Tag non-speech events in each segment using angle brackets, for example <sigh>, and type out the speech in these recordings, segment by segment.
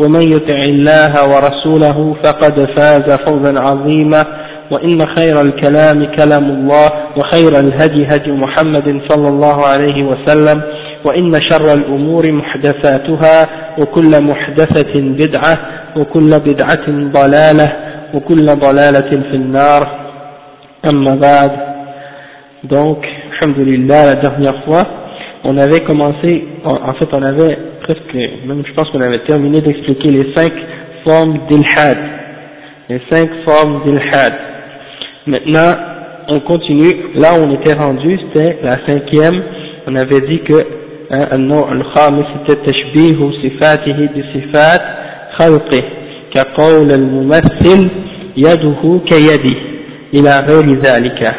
ومن يطع الله ورسوله فقد فاز فوزا عظيما. وإن خير الكلام كلام الله وخير الهدي هدي محمد صلى الله عليه وسلم وإن شر الأمور محدثاتها وكل محدثة بدعة وكل بدعة ضلالة وكل ضلالة في النار. أما بعد donc alhamdulillah la dernière fois on avait commencé en fait on avait presque même je pense qu'on avait terminé d'expliquer les cinq formes d'ilhad les cinq formes d'ilhad maintenant on continue là où on était rendu c'était la cinquième on avait dit que النوع الخامس التشبيه صفاته بصفات خلقه كقول الممثل يده كيده إلى غير ذلك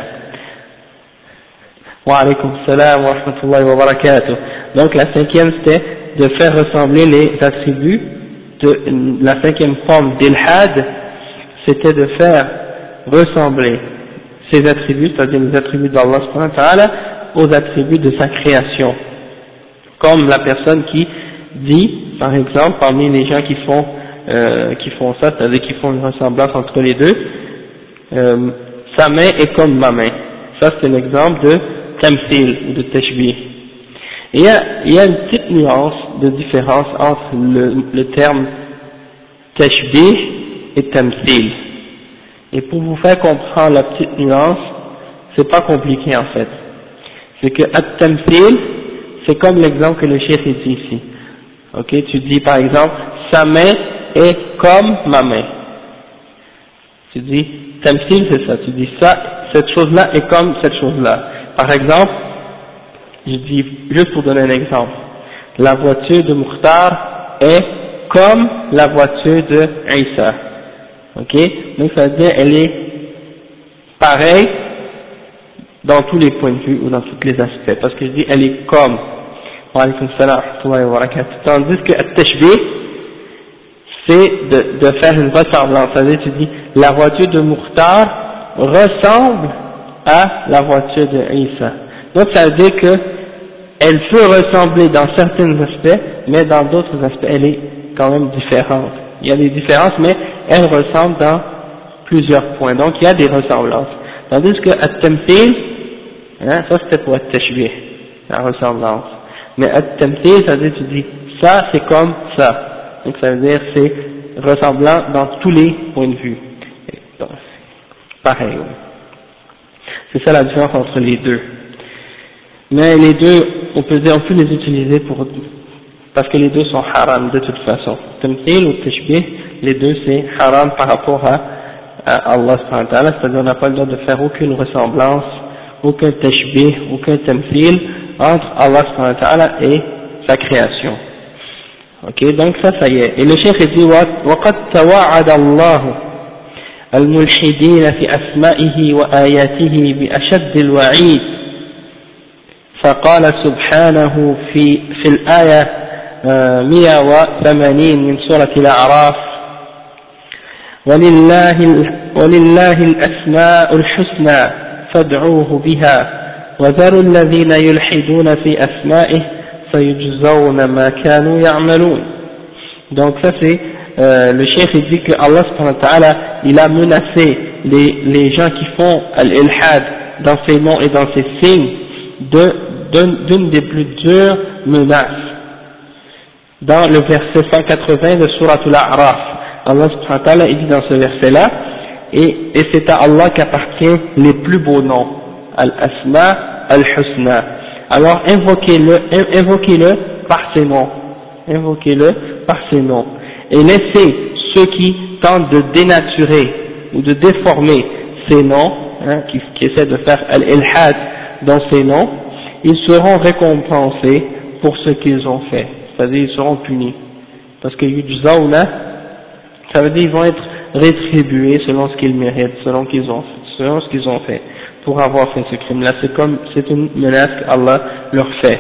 وعليكم السلام ورحمة الله وبركاته donc la cinquième c'était de faire ressembler les attributs de la cinquième forme d'ilhad c'était de faire ressembler ces attributs c'est-à-dire les attributs d'Allah aux attributs de sa création comme la personne qui dit par exemple parmi les gens qui font euh, qui font ça c'est-à-dire qui font une ressemblance entre les deux euh, sa main est comme ma main. Ça c'est l'exemple de tamthil ou de tashbih. Il y, a, y a une petite nuance de différence entre le, le terme tashbih et tamthil. Et pour vous faire comprendre la petite nuance, c'est pas compliqué en fait. C'est que at-tamthil, c'est comme l'exemple que le chef dit ici. Ok, tu dis par exemple, sa main est comme ma main. Tu dis, Tamsil, c'est ça. Tu dis ça, cette chose-là est comme cette chose-là. Par exemple, je dis, juste pour donner un exemple, la voiture de Mukhtar est comme la voiture de Isa. Ok? Donc ça veut dire, elle est pareille dans tous les points de vue ou dans tous les aspects. Parce que je dis, elle est comme. Tandis que At-Tashbih, c'est de, de faire une ressemblance. C'est-à-dire, tu dis, la voiture de Mukhtar ressemble à la voiture de Isa. Donc, ça veut dire que elle peut ressembler dans certains aspects, mais dans d'autres aspects, elle est quand même différente. Il y a des différences, mais elle ressemble dans plusieurs points. Donc, il y a des ressemblances. Tandis que At-Tamthil, hein, ça c'était pour At-Tashbih, la ressemblance. Mais At-Tamthil, ça veut dire, tu dis, ça c'est comme ça. Donc ça veut dire c'est ressemblant dans tous les points de vue. Donc, pareil. C'est ça la différence entre les deux. Mais les deux, on peut dire, on peut les utiliser pour, parce que les deux sont haram de toute façon. Tamthil ou tashbih, les deux c'est haram par rapport à, à Allah c'est-à-dire on n'a pas le droit de faire aucune ressemblance, aucun tashbih, aucun tamthil entre Allah et sa création. Ok, donc ça, ça y est. Et le cheikh dit, وقد توعد الله الملحدين في أسمائه وآياته بأشد الوعيد فقال سبحانه في في الآية 180 من سورة الأعراف ولله ولله الأسماء الحسنى فادعوه بها وذروا الذين يلحدون في أسمائه سيجزون ما كانوا يعملون donc ça c'est euh, le chef il dit que Allah subhanahu wa ta'ala il a menacé les, les gens qui font al-ilhad dans ses noms et dans ses signes d'une des plus dures menaces. Dans le verset 180 de Surah Al-A'raf Allah subhanahu dit dans ce verset là et, et c'est à Allah qu'appartient les plus beaux noms, Al-Asma, Al-Husna. Alors invoquez-le, invoquez-le par ses noms, invoquez-le par ses noms, et laissez ceux qui tentent de dénaturer ou de déformer ces noms, hein, qui, qui essaient de faire Al-Ilhad dans ces noms, ils seront récompensés pour ce qu'ils ont fait, c'est-à-dire ils seront punis. Parce que Yujzauna, ça veut dire qu'ils vont être rétribués selon ce qu'ils méritent, selon, qu'ils ont, selon ce qu'ils ont fait, pour avoir fait ce crime-là. C'est comme, c'est une menace qu'Allah leur fait,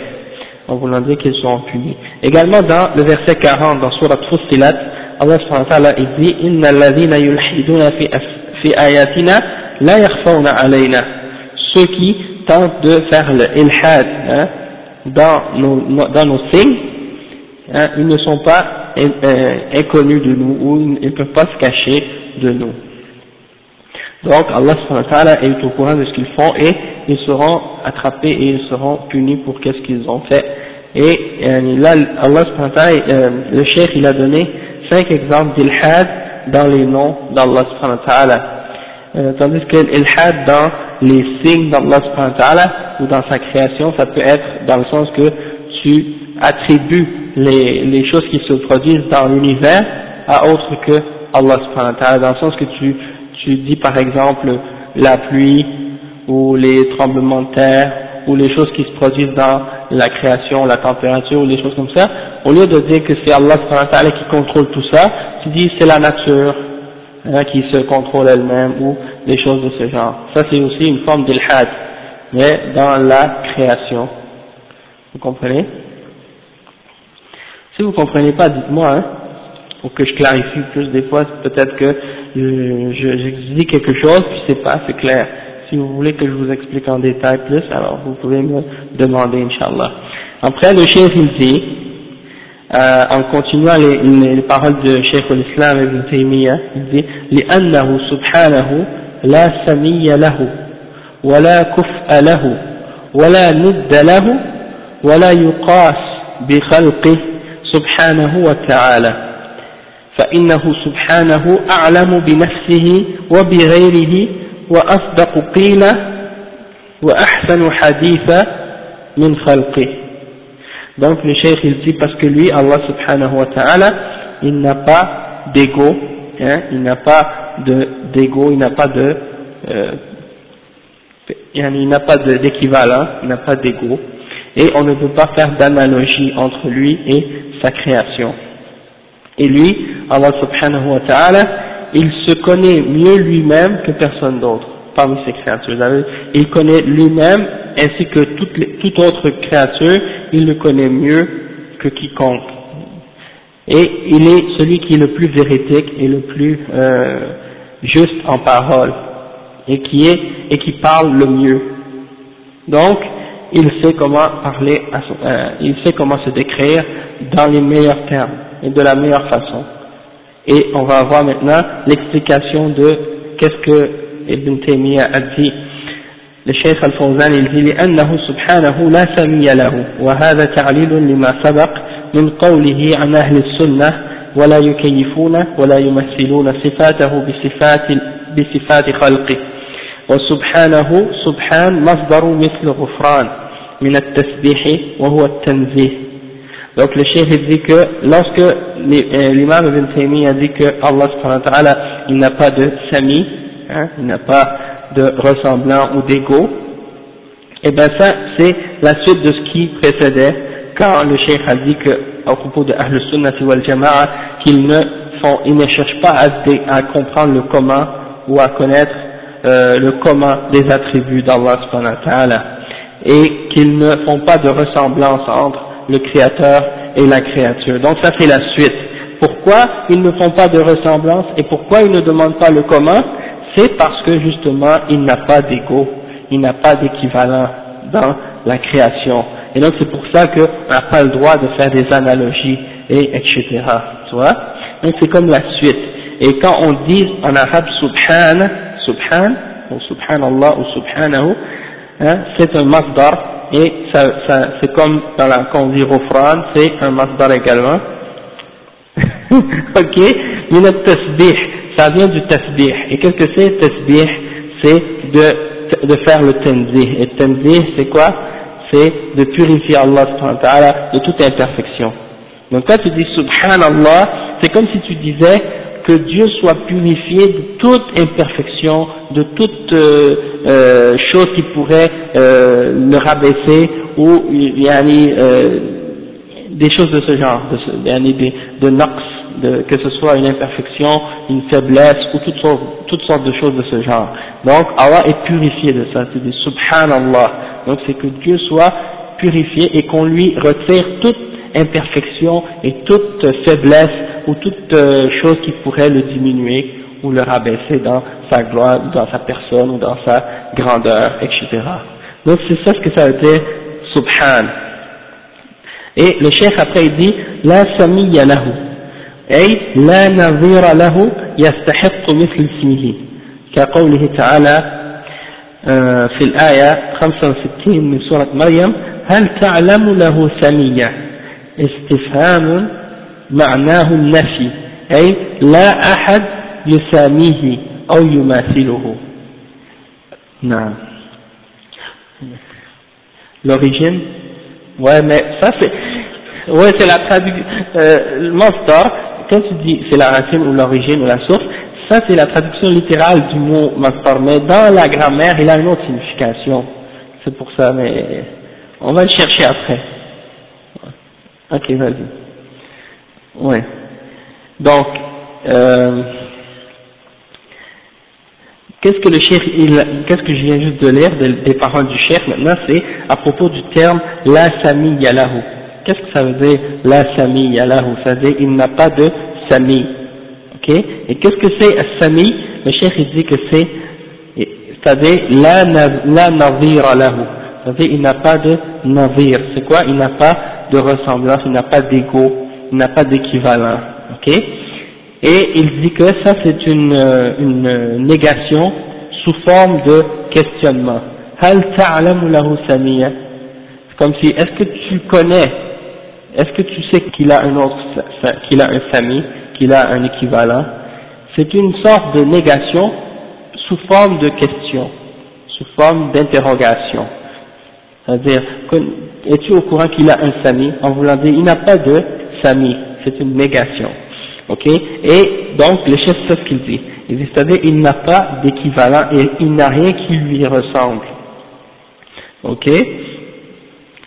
en voulant dire qu'ils seront punis. Également dans le verset 40, dans Surat Fussilat, Allah subhanahu il dit, Inna alladhina yulhiduna fi ayatina la yakhfawna alayna. Ceux qui tentent de faire le ilhad, hein, dans nos, dans nos signes, hein, ils ne sont pas euh, inconnus de nous ou ils ne peuvent pas se cacher de nous. Donc Allah est au courant de ce qu'ils font et ils seront attrapés et ils seront punis pour qu'est-ce qu'ils ont fait. Et euh, là, Allah euh, le cheikh il a donné cinq exemples d'ilhad dans les noms d'Allah euh, tandis que l'ilhad dans les signes d'Allah ou dans sa création, ça peut être dans le sens que tu attribues les, choses qui se produisent dans l'univers à autre que Allah dans le sens que tu, dis par exemple la pluie ou les tremblements de terre ou les choses qui se produisent dans la création, la température ou les choses comme ça, au lieu de dire que c'est Allah qui contrôle tout ça, tu dis c'est la nature hein, qui se contrôle elle-même ou des choses de ce genre. Ça c'est aussi une forme d'ilhad, mais dans la création. Vous comprenez? Si vous comprenez pas, dites-moi, hein, pour que je clarifie plus. Des fois, peut-être que je, je, dis quelque chose, puis c'est pas assez clair. Si vous voulez que je vous explique en détail plus, alors vous pouvez me demander, Inch'Allah. Après, le chef dit, euh, en continuant les, les, paroles de Cheikh l'Islam Ibn Taymiyyah, il dit لأنه سبحانه لا سمي له ولا كفء له ولا ند له ولا يقاس بخلقه سبحانه وتعالى. فإنه سبحانه أعلم بنفسه وبغيره وأصدق قيلة وأحسن حديث من خلقه. Donc le cheikh il dit parce que lui Allah subhanahu wa ta'ala il n'a pas d'ego hein, il n'a pas de d'ego il n'a pas de euh, il n'a pas d'équivalent il n'a pas d'ego et on ne peut pas faire d'analogie entre lui et sa création. Et lui, Allah subhanahu wa ta'ala, il se connaît mieux lui-même que personne d'autre parmi ses créatures. Il connaît lui-même ainsi que toute, toute autre créature, il le connaît mieux que quiconque. Et il est celui qui est le plus véridique et le plus euh, juste en parole et qui est et qui parle le mieux. Donc, il sait comment parler, à euh, il sait comment se décrire dans les meilleurs termes et de la meilleure façon. Et on va voir maintenant l'explication de qu'est-ce que Ibn Taymiyyah a dit. Il dit لأنه سبحانه لا سمي له وهذا تعليل لما سبق من قوله عن أهل السنة ولا يكيفون ولا يمثلون صفاته بصفات بصفات خلقه. وسبحانه سبحان مصدر مثل غفران من التسبيح وهو التنزيه. Donc le cheikh dit que lorsque euh, l'imam Ibn Taymiyyah dit que Allah subhanahu wa ta'ala il n'a pas de sami, hein, il n'a pas de ressemblant ou d'ego, et eh bien ça c'est la suite de ce qui précédait quand le cheikh a dit que propos de Ahl Sunnah wal Jama'a qu'ils ne font, ils ne cherchent pas à, comprendre le comment ou à connaître euh, le comment des attributs d'Allah et qu'ils ne font pas de ressemblance entre le créateur et la créature. Donc ça c'est la suite. Pourquoi ils ne font pas de ressemblance et pourquoi ils ne demandent pas le comment C'est parce que justement il n'a pas d'ego, il n'a pas d'équivalent dans la création. Et donc c'est pour ça qu'on n'a pas le droit de faire des analogies et etc. Tu vois Donc c'est comme la suite. Et quand on dit en arabe subhan, subhan, ou subhanallah ou subhanahu, hein, c'est un masdar et ça, ça, c'est comme dans la, quand on dit c'est un masdar également. <laughs> ok, ça vient du tasbih. Et qu'est-ce que c'est tasbih? C'est de, de faire le tanzih. Et tanzih, c'est quoi? C'est de purifier Allah de toute imperfection. Donc quand tu dis subhanallah, c'est comme si tu disais que Dieu soit purifié de toute imperfection, de toute euh, euh, chose qui pourrait euh, le rabaisser ou yani, euh, des choses de ce genre, de, yani, de, de nox, de, que ce soit une imperfection, une faiblesse ou toutes sortes, toutes sortes de choses de ce genre. Donc Allah est purifié de ça, c'est dit subhanallah. Donc c'est que Dieu soit purifié et qu'on lui retire toute imperfection et toute faiblesse ou toute euh, chose qui pourrait le diminuer ou le rabaisser dans sa gloire, dans sa personne ou dans sa grandeur, etc. Donc c'est ça ce que ça veut dire subhan. Et le cheikh après il dit la samiyya lahu أي لا نظير له يستحق مثل اسمه. كقوله تعالى في الآية 65 من سورة مريم هل تعلم له سمية استفهام معناه النفي أي لا أحد يساميه أو يماثله. نعم. L'origine. Ouais mais ça c'est ouais c'est la traduction euh, le mastar quand tu dis c'est la racine ou l'origine ou la source ça c'est la traduction littérale du mot mastar dans la grammaire. Il a une autre signification. C'est pour ça mais on va le chercher après. Ok vas-y. Ouais. Donc euh, Qu'est-ce que le cheikh, qu'est-ce que je viens juste de lire des, paroles du cheikh maintenant, c'est à propos du terme la sami. Qu'est-ce que ça veut dire la sami yalahu Ça veut dire il n'a pas de sami. Ok? Et qu'est-ce que c'est sami? Le cheikh il dit que c'est, c'est-à-dire la, la navir lahu. C'est-à-dire il n'a pas de navir. C'est quoi? Il n'a pas de ressemblance, il n'a pas d'ego, il n'a pas d'équivalent. Ok? Et il dit que ça c'est une, une négation sous forme de questionnement. Hal ta'lamu lahu samia Comme si, est-ce que tu connais, est-ce que tu sais qu'il a un autre, qu'il a un sami, qu'il a un équivalent? C'est une sorte de négation sous forme de question, sous forme d'interrogation. C'est-à-dire, es-tu au courant qu'il a un sami En voulant dire, il n'a pas de sami, c'est une négation. Ok? Et donc le chef c'est ce qu'il dit. Il dit c'est-à-dire il n'a pas d'équivalent et il n'a rien qui lui ressemble. Ok?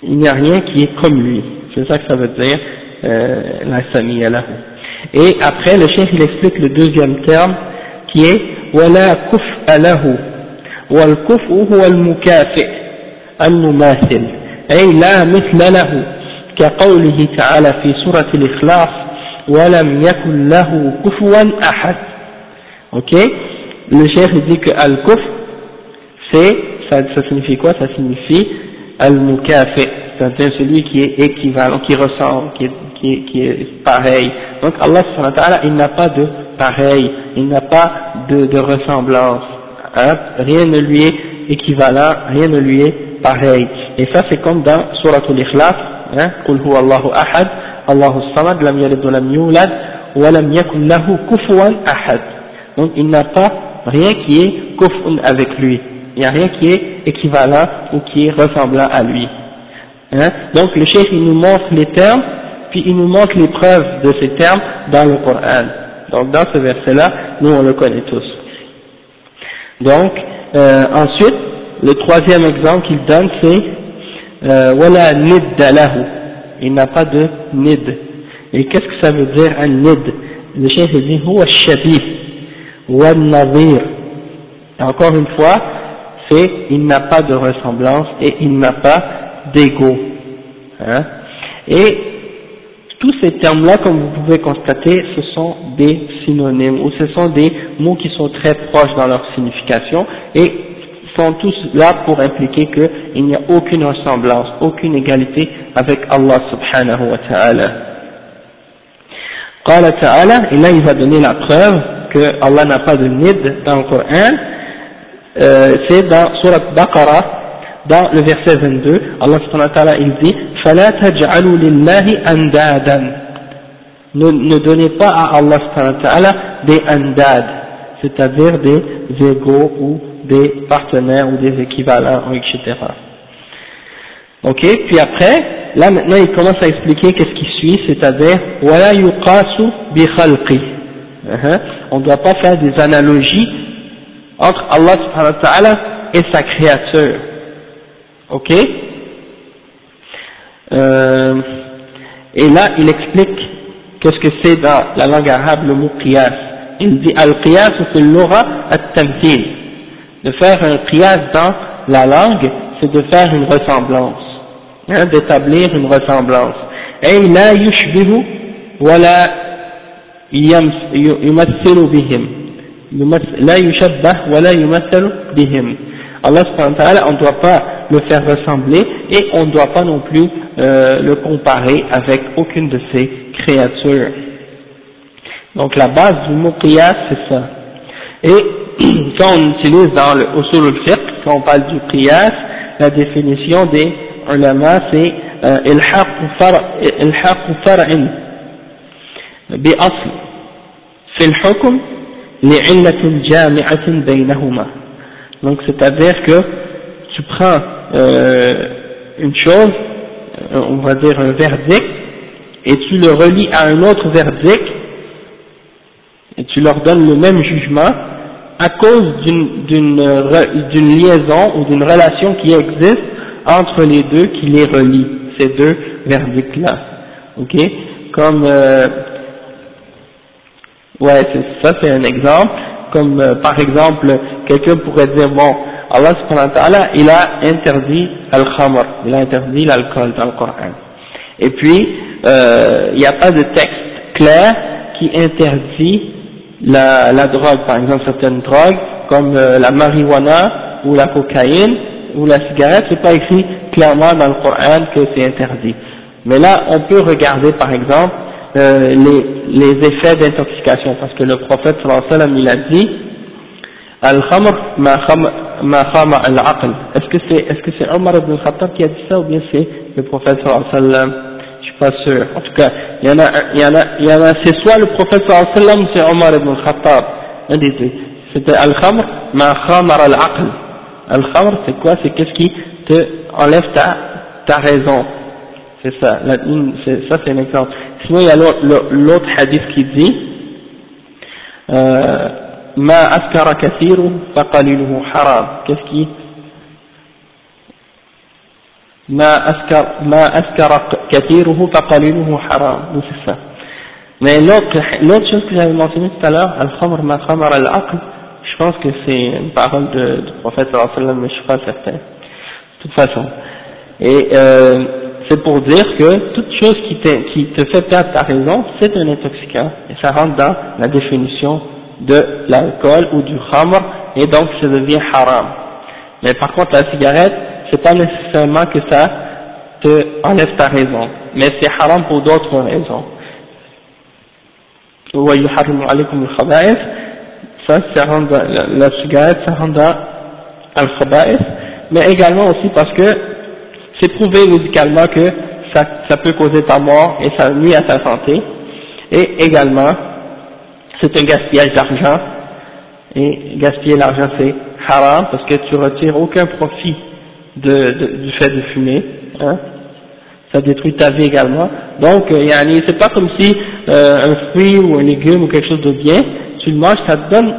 Il n'y a rien qui est comme lui. C'est ça que ça veut dire euh, la samia là. Et après le chef il explique le deuxième terme qui est ولا كفء له والكفء هو المكافئ المماثل أي لا مثل له كقوله تعالى في سورة الإخلاص ولم يكن له كفوا أحد ok le chef dit que al-kuf c'est ça, ça signifie quoi ça signifie al-mukafi c'est-à-dire celui qui est équivalent qui ressemble qui est, qui est, qui est pareil donc Allah il n'a pas de pareil il n'a pas de, de ressemblance hein? rien ne lui est équivalent rien ne lui est pareil et ça c'est comme dans Surah Al-Ikhlas hein? قل هو الله أحد Allahu samad, lam yalid wa lam yulad, wa lam yakun lahu kufuwan ahad. Donc il n'a pas rien qui est kufun avec lui. Il n'y a rien qui est équivalent ou qui est ressemblant à lui. Hein? Donc le chef il nous montre les termes, puis il nous montre les preuves de ces termes dans le Coran. Donc dans ce verset-là, nous on le connaît tous. Donc euh, ensuite, le troisième exemple qu'il donne c'est euh, wala nidda lahu il n'a pas de nid. Et qu'est-ce que ça veut dire un nid? Le chef dit huwa shabih wa nazir. Encore une fois, fait, il n'a pas de ressemblance et il n'a pas d'ego. Hein? Et tous ces termes-là, comme vous pouvez constater, ce sont des synonymes ou ce sont des mots qui sont très proches dans leur signification et sont tous là pour impliquer qu'il n'y a aucune ressemblance, aucune égalité avec Allah subhanahu wa ta'ala. Et là, il va donner la preuve que Allah n'a pas de nid dans le euh, c'est dans Surat Baqarah, dans le verset 22, Allah subhanahu wa ta'ala il dit فَلَا تَجْعَلُوا لِلَّهِ أَنْدَادًا ne, ne donnez pas à Allah subhanahu wa ta'ala des andad c'est-à-dire des égaux ou des partenaires ou des équivalents, etc. Ok, puis après, là maintenant il commence à expliquer qu'est-ce qui suit, c'est-à-dire voilà yuqasu bi khalqi. Uh-huh. On ne doit pas faire des analogies entre Allah subhanahu wa ta'ala et sa créature. Ok? Euh, Et là il explique qu'est-ce que c'est dans la langue arabe le mot qiyas. Il dit al-qiyas c'est l'aura at-tamthil. De faire un qiyas dans la langue, c'est de faire une ressemblance. Hein, d'établir une ressemblance. Et la yushbihu wala yumathilu bihim. La yushabbah wala yumathilu bihim. Allah on ne doit pas le faire ressembler et on ne doit pas non plus euh, le comparer avec aucune de ses créatures. Donc la base du mot qiyas c'est ça. Et <clears throat> quand on utilise dans le usul al-fiqh, quand on parle du qiyas, la définition des ulama c'est الحاق فرع الحاق فرع بأصل في donc c'est-à-dire que tu prends euh, une chose on va dire un verdict et tu le relis à un autre verdict et tu leur donnes le même jugement à cause d'une liaison ou d'une relation qui existe entre les deux qui les relie, ces deux verdicts-là. Ok? Comme, euh, ouais, ça c'est un exemple. Comme euh, par exemple, quelqu'un pourrait dire, bon, Allah subhanahu wa ta'ala, il a interdit al-khamr, il a interdit l'alcool dans le Coran. Et puis, euh, il n'y a pas de texte clair qui interdit la, la drogue, par exemple certaines drogues, comme la marijuana ou la cocaïne, ou la cigarette, c'est pas écrit clairement dans le Coran que c'est interdit. Mais là, on peut regarder par exemple euh, les, les effets d'intoxication, parce que le prophète sallallahu alayhi wa sallam il a dit Al-khamr ma khama al-aql. Est-ce que c'est est-ce que c'est Omar ibn Khattab qui a dit ça ou bien c'est le prophète sallallahu alayhi wa sallam? Je suis pas sûr. En tout cas, il y en a il y en a il y en a c'est soit le prophète sallallahu alayhi wa sallam ou c'est Omar ibn Khattab. Un des deux. C'était al-khamr ma khamar al-aql. Al-khamr, c'est quoi? C'est qu'est-ce qui te enlève ta, ta raison. C'est ça. La, ça, c'est un exemple. Sinon, il y a l'autre hadith qui dit euh, Ma askara kathiru faqaliluhu haram. Qu'est-ce qui Ma askara kathiruhu faqaliluhu haram. Donc c'est ça. Mais l'autre chose que j'avais mentionné tout à l'heure, al-khamr ma khamar al-aql, je pense que c'est une parole du prophète sallallahu alayhi wa sallam, mais je suis pas certain. De toute façon. Et euh, c'est pour dire que toute chose qui, te fait perdre ta raison, c'est un intoxicant, et ça rentre dans la définition de l'alcool ou du khamr, et donc ça devient haram. Mais par contre, la cigarette, c'est pas nécessairement que ça te enlève ta raison, mais c'est haram pour d'autres raisons. Ça, ça rentre dans, la, la, cigarette, ça rentre dans al mais également aussi parce que c'est prouvé médicalement que ça, ça peut causer ta mort et ça nuit à ta santé, et également, c'est un gaspillage d'argent, et gaspiller l'argent c'est haram parce que tu retires aucun profit de, de, du fait de fumer, hein, ça détruit ta vie également. Donc, euh, c'est pas comme si euh, un fruit ou un légume ou quelque chose de bien, tu le manges, ça te donne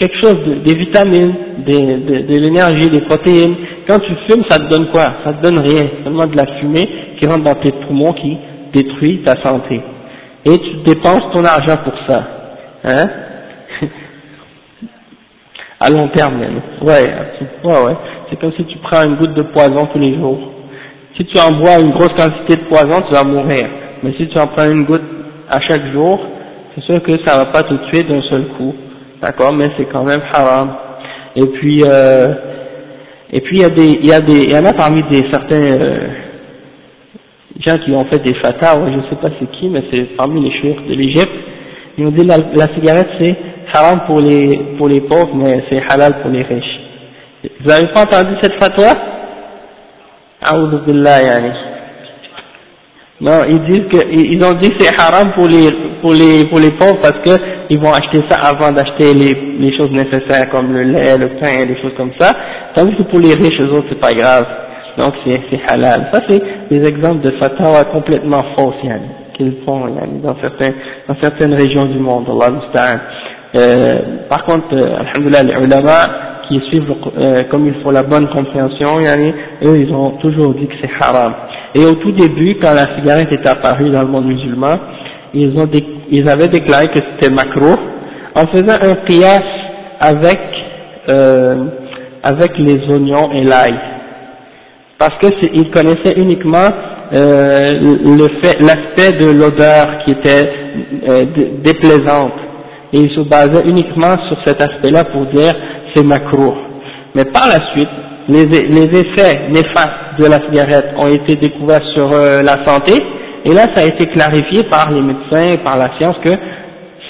quelque chose, de, des vitamines, des, de, de l'énergie, des protéines. Quand tu fumes, ça te donne quoi? Ça te donne rien, seulement de la fumée qui rentre dans tes poumons, qui détruit ta santé. Et tu dépenses ton argent pour ça. Hein? <laughs> À long terme même. Ouais, ouais, ouais. C'est comme si tu prends une goutte de poison tous les jours. Si tu en bois une grosse quantité de poison, tu vas mourir. Mais si tu en prends une goutte à chaque jour, c'est sûr que ça va pas te tuer d'un seul coup, d'accord, mais c'est quand même haram. Et puis, euh, et puis il y a des, il y a des, il y en a parmi des certains euh, gens qui ont fait des fatwas, je sais pas c'est qui, mais c'est parmi les chouïrs de l'Égypte. Ils ont dit la, la cigarette c'est haram pour les pour les pauvres, mais c'est halal pour les riches. Vous avez pas entendu cette fatwa? Non, ils disent que, ils ont dit c'est haram pour les, pour les, pour les pauvres parce que ils vont acheter ça avant d'acheter les, les choses nécessaires comme le lait, le pain, des choses comme ça, tandis que pour les riches, eux autres, c'est pas grave. Donc c'est halal. Ça c'est des exemples de fatwa complètement fausses, yani, qu'ils font dans, certains, dans certaines régions du monde, Allah euh, Par contre, euh, alhamdulillah, les ulama qui suivent euh, comme il faut la bonne compréhension, yani, eux ils ont toujours dit que c'est haram. Et au tout début, quand la cigarette est apparue dans le monde musulman, ils, ont ils avaient déclaré que c'était macro en faisant un qiyas avec, euh, avec les oignons et l'ail. Parce qu'ils connaissaient uniquement euh, l'aspect de l'odeur qui était euh, déplaisante. Et ils se basaient uniquement sur cet aspect-là pour dire c'est macro. Mais par la suite, les, les effets néfastes de la cigarette ont été découverts sur euh, la santé, et là ça a été clarifié par les médecins et par la science que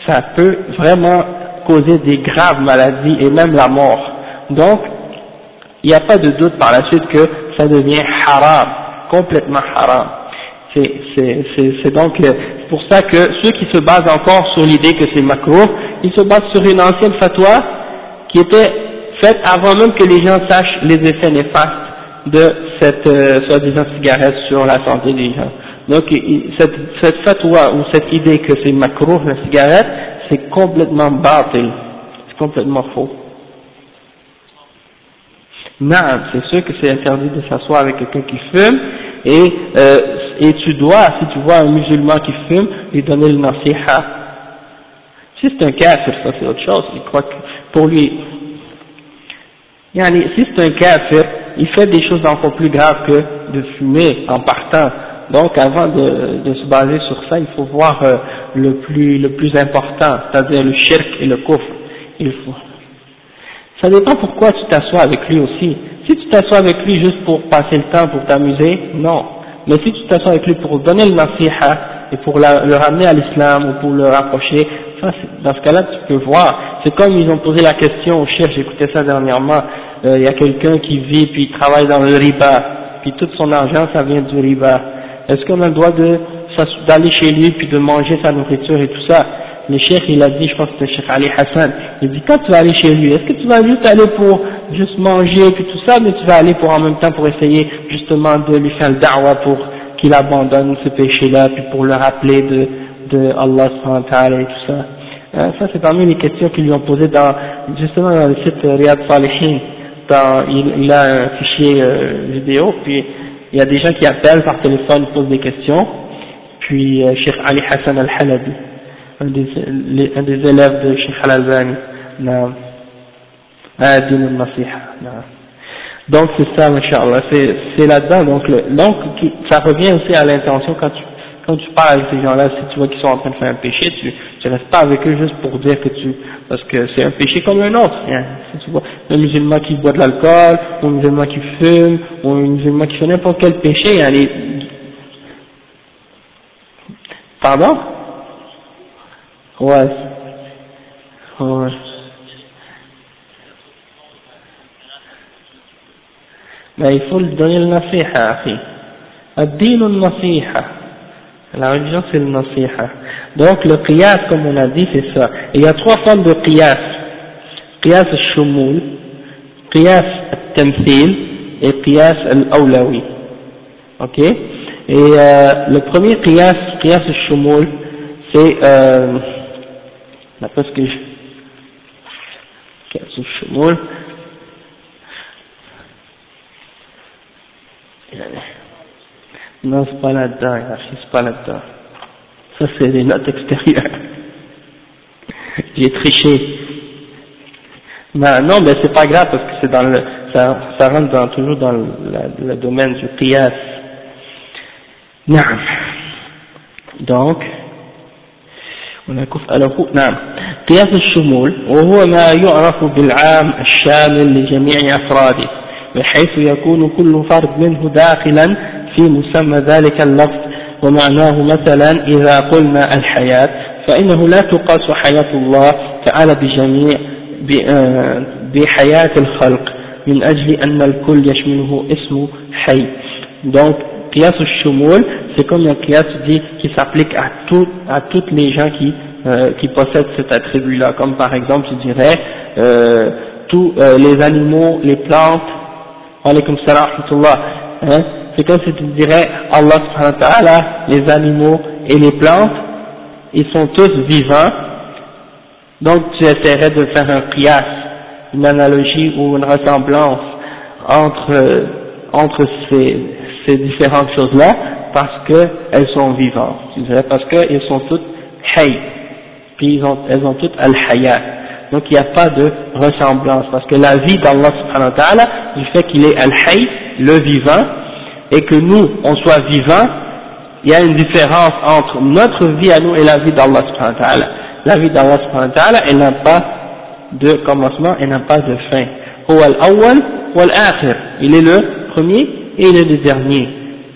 ça peut vraiment causer des graves maladies et même la mort. Donc, il n'y a pas de doute par la suite que ça devient haram, complètement haram. C'est donc euh, pour ça que ceux qui se basent encore sur l'idée que c'est macro, ils se basent sur une ancienne fatwa qui était faite avant même que les gens sachent les effets néfastes de cette euh, soi-disant cigarette sur la santé des gens. Donc cette, cette fatwa ou cette idée que c'est macro la cigarette, c'est complètement batil, c'est complètement faux. Non, c'est sûr que c'est interdit de s'asseoir avec quelqu'un qui fume et, euh, et tu dois, si tu vois un musulman qui fume, lui donner le nasiha. Si c'est un kafir, ça c'est autre chose, il croit que pour lui, si c'est un kafir, il fait des choses encore plus graves que de fumer en partant. Donc avant de, de se baser sur ça, il faut voir euh, le plus le plus important, c'est-à-dire le shirk et le kufr. Il faut. Ça dépend pourquoi tu t'assois avec lui aussi. Si tu t'assois avec lui juste pour passer le temps, pour t'amuser, non. Mais si tu t'assois avec lui pour donner le nasiha et pour le ramener à l'islam ou pour le rapprocher, ça, dans ce cas-là, tu peux voir. C'est comme ils ont posé la question au chef, j'écoutais ça dernièrement, euh, il y a quelqu'un qui vit puis il travaille dans le riba, puis tout son argent ça vient du riba. Est-ce qu'on a le droit d'aller chez lui puis de manger sa nourriture et tout ça? Le chef il a dit, je pense que c'était Cheikh Ali Hassan, il dit quand tu vas aller chez lui, est-ce que tu vas juste aller pour juste manger puis tout ça, mais tu vas aller pour en même temps pour essayer justement de lui faire le da'wah pour qu'il abandonne ce péché-là puis pour le rappeler de, de Allah et tout ça? Hein, ça c'est parmi les questions qu'ils lui ont posées dans, justement dans le site Riyad Salihin il, a un fichier euh, vidéo, puis il y a des gens qui appellent par téléphone, posent des questions, puis euh, Sheikh Ali Hassan al-Halabi, un des, un des élèves de Sheikh al-Albani, donc c'est ça, Inch'Allah, c'est là-dedans, donc, donc ça revient aussi à l'intention quand tu quand tu parles avec ces gens-là, si tu vois qu'ils sont en train de faire un péché, tu ne restes pas avec eux juste pour dire que tu, parce que c'est un péché comme un autre. Hein. Si tu vois un musulman qui boit de l'alcool, ou un musulman qui fume, ou un musulman qui fait n'importe quel péché, allez. Pardon Ouais. Ouais. Mais il faut lui donner le nasiha, akhi. الدين النصيحة la religion, c'est le nasiha. Donc, le qiyas, comme on a dit, c'est ça. il y a trois formes de qiyas. Qiyas al-shumul, qiyas al-tamthil et qiyas al-awlawi. Ok? Et euh, le premier qiyas, qiyas al-shumul, c'est, euh, d'après que je... Qiyas al-shumul, Non, c'est pas là-dedans, c'est pas là-dedans. Ça, c'est les notes extérieures. <laughs> J'ai triché. Mais non, mais c'est pas grave parce que c'est dans le, ça, ça rentre dans, toujours dans le, le domaine du qiyas. نعم. Donc, alors, نعم. قياس الشمول وهو ما يعرف بالعام الشامل لجميع أفراده بحيث يكون كل فرد منه داخلا في مسمى ذلك اللفظ ومعناه مثلا إذا قلنا الحياة فإنه لا تقاس حياة الله تعالى بجميع بحياة الخلق من أجل أن الكل يشمله اسم حي donc قياس الشمول c'est comme un qiyas dit qui s'applique à, tout, à toutes les gens qui euh, qui possèdent cet attribut-là, comme par exemple, je dirais, euh, tous euh, les animaux, les plantes, alaykum salam hein, c'est comme si tu dirais, Allah subhanahu wa les animaux et les plantes, ils sont tous vivants, donc tu essaierais de faire un qiyas, une analogie ou une ressemblance entre, entre ces, ces différentes choses-là, parce qu'elles sont vivantes, tu dirais, parce qu'elles sont toutes hay, puis ont, elles ont toutes al-hayat. Donc il n'y a pas de ressemblance, parce que la vie d'Allah subhanahu wa du fait qu'il est al-hay, le vivant, et que nous, on soit vivant, il y a une différence entre notre vie à nous et la vie d'Allah subhanahu wa ta'ala. La vie d'Allah subhanahu wa ta'ala, elle n'a pas de commencement, elle n'a pas de fin. Il est le premier et il est le dernier.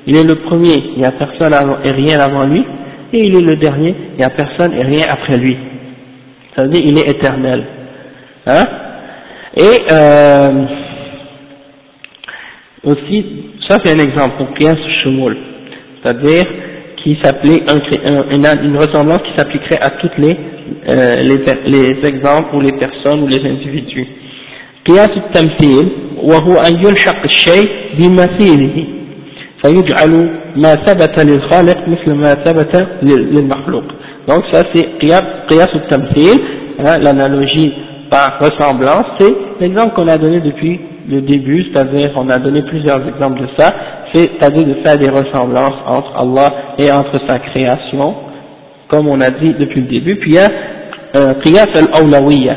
Il est le premier, il n'y a personne et rien avant lui, et il est le dernier, il n'y a personne et rien après lui. Ça veut dire il est éternel. Hein? Et euh, aussi, ça c'est un exemple pour Qiyas Shumul, c'est-à-dire qui s'appelait une ressemblance qui s'appliquerait à toutes les, euh, les, les, exemples ou les personnes ou les individus. قياس التمثيل وهو أن يلحق الشيء بمثيله فيجعل ما ثبت للخالق مثل ما ثبت للمخلوق donc ça c'est قياس التمثيل hein, l'analogie par ressemblance c'est l'exemple qu'on a donné depuis le début, c'est-à-dire on a donné plusieurs exemples de ça, c'est-à-dire de faire des ressemblances entre Allah et entre sa création, comme on a dit depuis le début. Puis il y a euh, Qiyas al-Awlawiyya.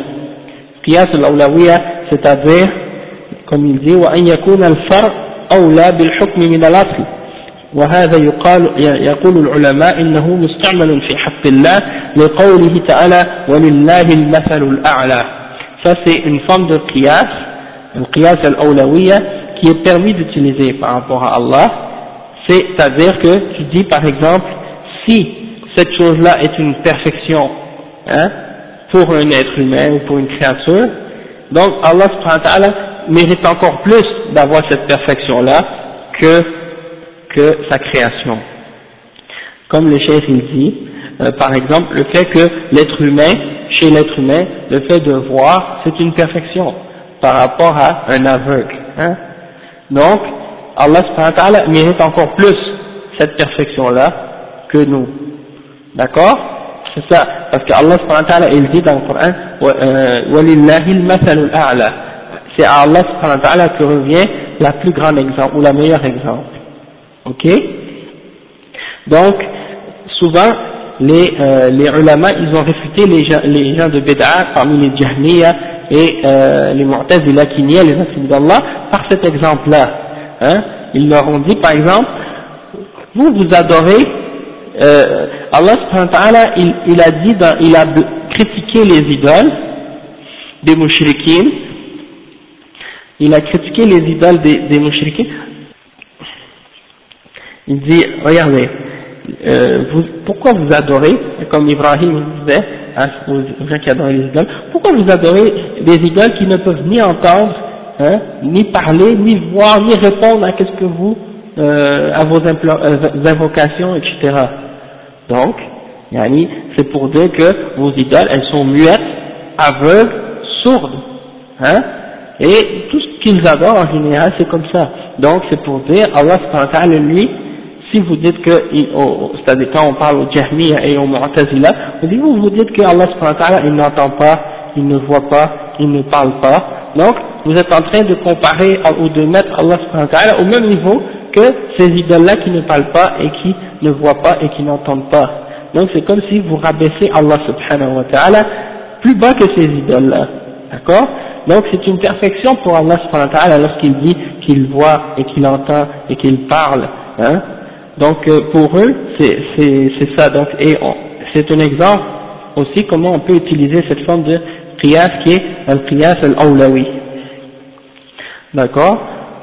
Qiyas al-Awlawiyya, c'est-à-dire, comme il dit, وأن يكون الفرع أولى بالحكم من الأصل وهذا يقال يقول العلماء إنه مستعمل في حق الله لقوله تعالى ولله المثل الأعلى ça c'est une forme de qiyas al-qiyas al-awlawiyya, qui est permis d'utiliser par rapport à Allah, c'est-à-dire que tu dis par exemple, si cette chose-là est une perfection hein, pour un être humain ou pour une créature, donc Allah subhanahu wa ta'ala mérite encore plus d'avoir cette perfection-là que, que sa création. Comme le chef il dit, euh, par exemple, le fait que l'être humain, chez l'être humain, le fait de voir, c'est une perfection par rapport à un aveugle. Hein. Donc, Allah subhanahu mérite encore plus cette perfection-là que nous. D'accord? C'est ça, parce que Allah subhanahu il dit dans le Coran euh, C'est à Allah subhanahu que revient la plus grande exemple, ou la meilleure exemple. Ok? Donc, souvent, les, euh, les ulama, ils ont réfuté les gens, les gens de Bid'a parmi les Jahmiya et euh, les Mu'tazila qui niaient les attributs d'Allah par cet exemple-là. Hein Ils leur ont dit par exemple, vous vous adorez, euh, Allah subhanahu il, il, a dit, il a critiqué les idoles des mouchriquines, il a critiqué les idoles des, des il dit, regardez, euh, vous, pourquoi vous adorez, comme Ibrahim disait, hein, aux gens qui adorent les idoles, pourquoi vous adorez des idoles qui ne peuvent ni entendre, hein, ni parler, ni voir, ni répondre à ce que vous, euh, à vos euh, invocations, etc. Donc, yani, c'est pour dire que vos idoles, elles sont muettes, aveugles, sourdes, hein, et tout ce qu'ils adorent en général, c'est comme ça. Donc, c'est pour dire, Allah, lui, si vous dites que, c'est-à-dire quand on parle au Jahmiya et au Mu'tazila, vous, vous dites que Allah il n'entend pas, il ne voit pas, il ne parle pas, donc vous êtes en train de comparer ou de mettre Allah au même niveau que ces idoles-là qui ne parlent pas et qui ne voient pas et qui n'entendent pas. Donc c'est comme si vous rabaissez Allah subhanahu wa ta'ala plus bas que ces idoles-là. D'accord? Donc c'est une perfection pour Allah subhanahu wa ta'ala lorsqu'il dit qu'il voit et qu'il entend et qu'il parle. Hein? Donc euh, pour eux, c'est ça. Donc, et c'est un exemple aussi comment on peut utiliser cette forme de qiyas qui est un qiyas al-awlawi. D'accord?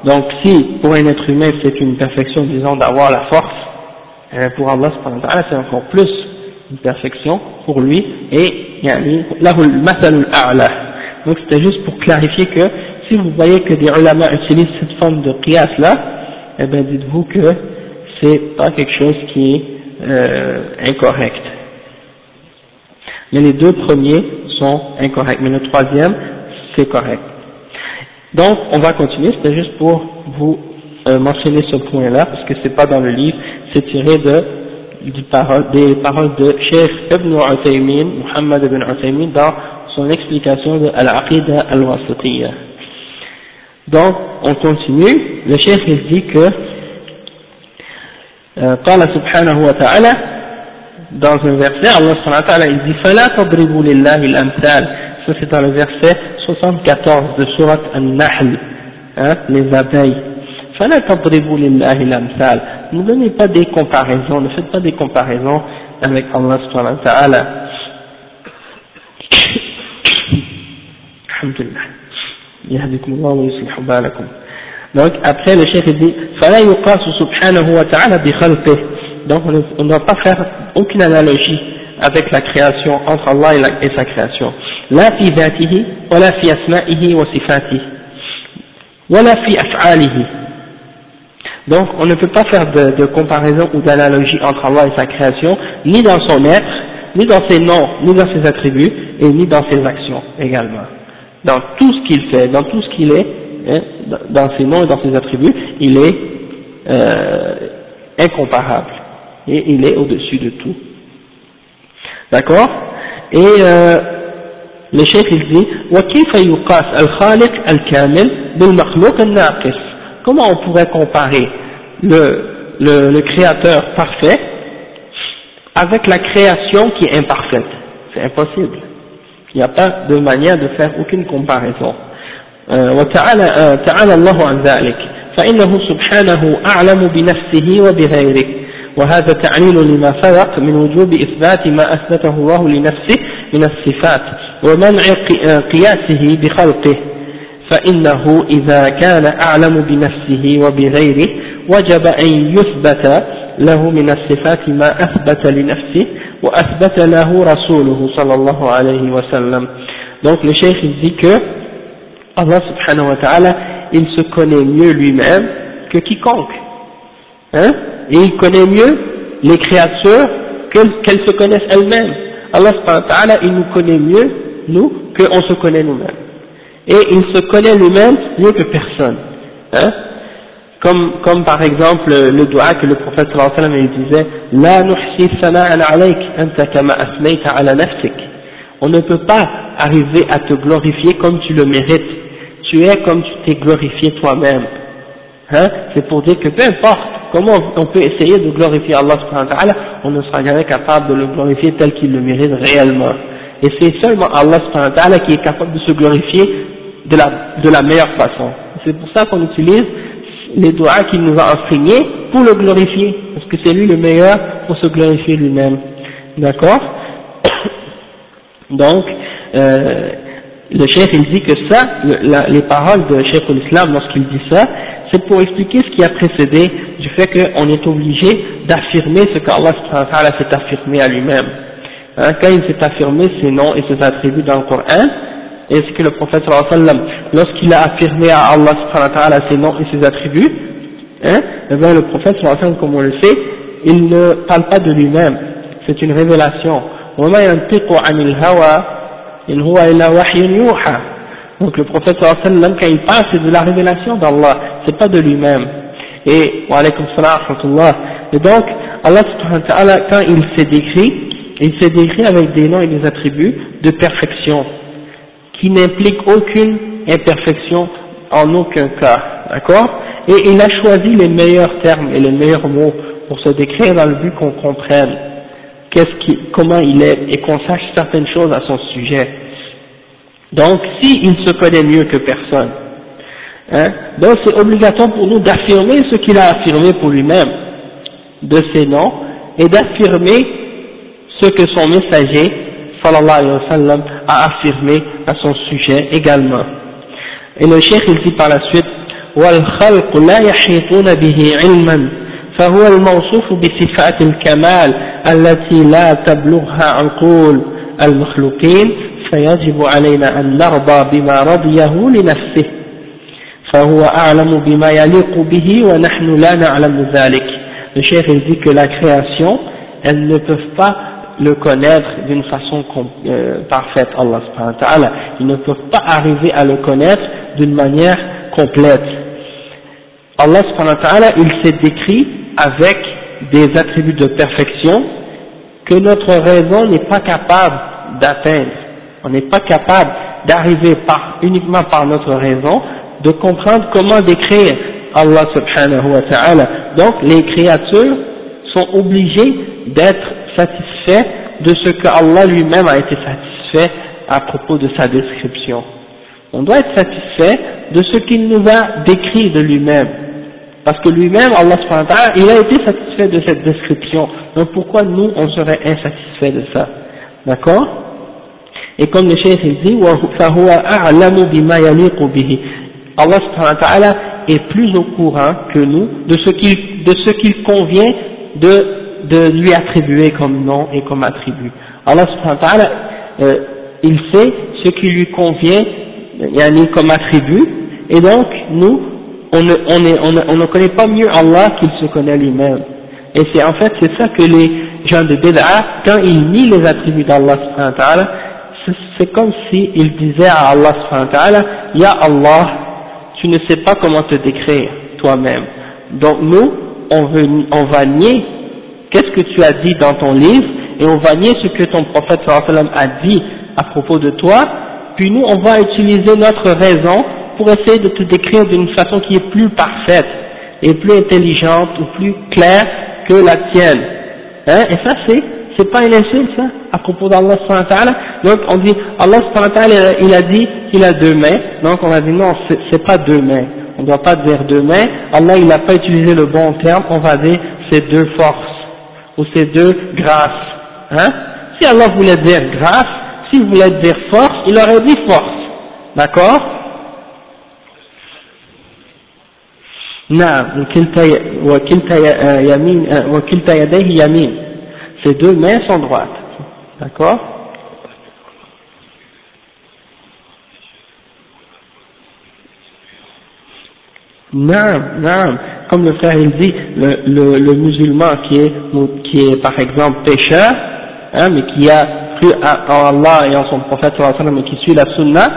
Donc si pour un être humain c'est une perfection, disons, d'avoir la force, euh, pour Allah c'est encore plus une perfection pour lui et. Donc c'était juste pour clarifier que si vous voyez que des ulama utilisent cette forme de qiyas là, eh bien dites-vous que c'est pas quelque chose qui est euh, incorrect. mais les deux premiers sont incorrects, mais le troisième, c'est correct. Donc, on va continuer, c'était juste pour vous euh, mentionner ce point-là, parce que c'est pas dans le livre, c'est tiré de, des paroles de Cheikh Ibn Uthaymin, Muhammad ibn Uthaymin, dans son explication de Al-Aqidah al-Wasitiyya. Donc, on continue, le Cheikh dit que, قال سبحانه وتعالى dans un verset, Allah subhanahu wa ta'ala, il dit فَلَا تَضْرِبُوا لِلَّهِ الْأَمْثَالِ ça c'est dans le verset 74 de Surat An-Nahl, les abeilles. فَلَا تَضْرِبُوا لِلَّهِ الْأَمْثَالِ Ne donnez pas des comparaisons, ne faites pas des comparaisons avec Allah subhanahu wa ta'ala. Alhamdulillah. يهدكم الله ويصلح بالكم. Donc après le chef dit فَلَا يُقَاسُ سُبْحَانَهُ وَتَعَالَى بِخَلْقِهِ Donc on ne doit pas faire aucune analogie avec la création, entre Allah et, la, et sa création. لا في ذاته ولا في أسمائه وصفاته ولا في أفعاله Donc on ne peut pas faire de, de comparaison ou d'analogie entre Allah et sa création, ni dans son être, ni dans ses noms, ni dans ses attributs, et ni dans ses actions également. Dans tout ce qu'il fait, dans tout ce qu'il est, hein, dans ses noms et dans ses attributs, il est euh, incomparable et il est au-dessus de tout. D'accord Et euh, le chef il dit وكيف يقاس الخالق الكامل بالمخلوق الناقص Comment on pourrait comparer le, le, le créateur parfait avec la création qui est imparfaite C'est impossible. Il n'y a pas de manière de faire aucune comparaison. وتعالى تعالى الله عن ذلك. فإنه سبحانه أعلم بنفسه وبغيره. وهذا تعليل لما سبق من وجوب إثبات ما أثبته الله لنفسه من الصفات ومنع قياسه بخلقه. فإنه إذا كان أعلم بنفسه وبغيره وجب أن يثبت له من الصفات ما أثبت لنفسه وأثبت له رسوله صلى الله عليه وسلم. Donc le cheikh dit que Allah subhanahu wa ta'ala il se connaît mieux lui-même que quiconque hein? Et il connaît mieux les créatures qu'elles se connaissent elles-mêmes. Allah ta'ala, il nous connaît mieux, nous, qu'on se connaît nous-mêmes. Et il se connaît lui-même mieux que personne. Hein? Comme, comme par exemple le doigt que le prophète sallallahu alayhi wa sallam disait La nuhsi sana'an alayk anta kama ala nafsik. On ne peut pas arriver à te glorifier comme tu le mérites. Tu es comme tu t'es glorifié toi-même. Hein? C'est pour dire que peu importe comment on peut essayer de glorifier Allah on ne sera jamais capable de le glorifier tel qu'il le mérite réellement. Et c'est seulement Allah qui est capable de se glorifier de la, de la meilleure façon. C'est pour ça qu'on utilise les doigts qu'il nous a enseignés pour le glorifier, parce que c'est lui le meilleur pour se glorifier lui-même. D'accord? <coughs> Donc, euh, le chef il dit que ça, les paroles de chef l'islam lorsqu'il dit ça, c'est pour expliquer ce qui a précédé du fait qu'on est obligé d'affirmer ce qu'Allah s'est affirmé à lui-même. Hein, quand il s'est affirmé ses noms et ses attributs dans le Coran, et ce que le prophète lorsqu'il a affirmé à Allah ses noms et ses attributs, hein, eh bien, le prophète comme on le sait, il ne parle pas de lui-même, c'est une révélation. Donc le prophète sallam, quand il parle, c'est de la révélation d'Allah, c'est pas de lui-même. Et, wa alaykum et donc, Allah subhanahu wa ta'ala, quand il s'est décrit, il s'est décrit avec des noms et des attributs de perfection, qui n'impliquent aucune imperfection en aucun cas, d'accord? Et il a choisi les meilleurs termes et les meilleurs mots pour se décrire dans le but qu'on comprenne qu'est-ce qui, comment il est et qu'on sache certaines choses à son sujet. Donc, s'il se connaît mieux que personne, hein, donc c'est obligatoire pour nous d'affirmer ce qu'il a affirmé pour lui-même, de ses noms, et d'affirmer ce que son messager, sallallahu alayhi wa sallam, a affirmé à son sujet également. Et le cheikh il dit par la suite, والخلق لا يحيطون به علما فهو الموصوف بصفات الكمال التي لا تبلغها عقول المخلوقين فيجب علينا أن نرضى بما رضيه لنفسه فهو أعلم بما يليق به ونحن لا نعلم ذلك le chef il dit que la création elles ne peuvent pas le connaître d'une façon euh, parfaite, Allah subhanahu wa ta'ala. Ils ne peuvent pas arriver à le connaître d'une manière complète. Allah subhanahu wa ta'ala, il s'est décrit avec des attributs de perfection que notre raison n'est pas capable d'atteindre. On n'est pas capable d'arriver uniquement par notre raison, de comprendre comment décrire Allah subhanahu wa ta'ala. Donc les créatures sont obligées d'être satisfaits de ce que Allah lui-même a été satisfait à propos de sa description. On doit être satisfait de ce qu'il nous a décrit de lui-même. Parce que lui-même, Allah subhanahu wa ta'ala, il a été satisfait de cette description. Donc pourquoi nous, on serait insatisfait de ça? D'accord? Et comme le cheikh il dit, Allah subhanahu wa ta'ala est plus au courant que nous de ce qu'il, de ce qu'il convient de, de lui attribuer comme nom et comme attribut. Allah subhanahu wa ta'ala, euh, il sait ce qui lui convient yani, comme attribut, et donc nous, on ne, on, est, on, on ne connaît pas mieux Allah qu'il se connaît lui-même. Et c'est en fait c'est ça que les gens de Bid'a, quand ils nient les attributs d'Allah subhanahu wa ta'ala, c'est comme s'ils disaient à Allah subhanahu Ya Allah, tu ne sais pas comment te décrire toi-même. Donc nous, on, va nier qu'est-ce que tu as dit dans ton livre et on va nier ce que ton prophète sallam a dit à propos de toi, puis nous on va utiliser notre raison pour essayer de te décrire d'une façon qui est plus parfaite et plus intelligente ou plus claire que la tienne. Hein? Et ça c'est c'est pas une insulte ça à propos d'Allah donc on dit, Allah il a dit qu'il a deux mains, donc on a dit non, c'est pas deux mains, on ne doit pas dire deux mains, Allah il n'a pas utilisé le bon terme, on va dire ces deux forces, ou ces deux grâces. Hein? Si Allah voulait dire grâce, s'il voulait dire force, il aurait dit force, d'accord? Ces euh, euh, deux mains sont droites, d'accord? Non, non. Comme le frère il dit, le, le, le musulman qui est, qui est par exemple pécheur, hein, mais qui a cru en Allah et en son prophète mais qui suit la sunna,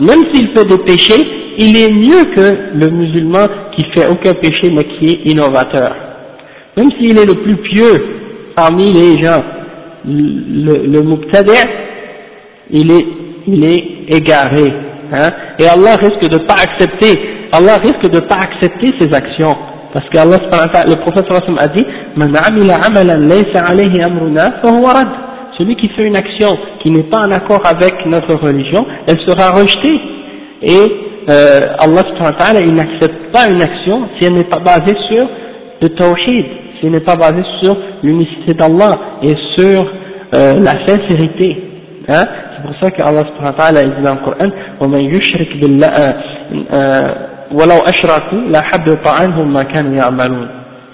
même s'il fait des péchés, il est mieux que le musulman qui fait aucun péché mais qui est innovateur. Même s'il est le plus pieux, parmi les gens, le, le il est, il est égaré, hein, et Allah risque de pas accepter, Allah risque de pas accepter ses actions, parce que Allah, le prophète a dit, celui qui fait une action qui n'est pas en accord avec notre religion, elle sera rejetée, et euh, Allah il n'accepte pas une action si elle n'est pas basée sur le tawhid, ce n'est pas basé sur l'unicité d'Allah et sur euh, la sincérité. Hein? C'est pour ça wa ta'ala dit dans le Coran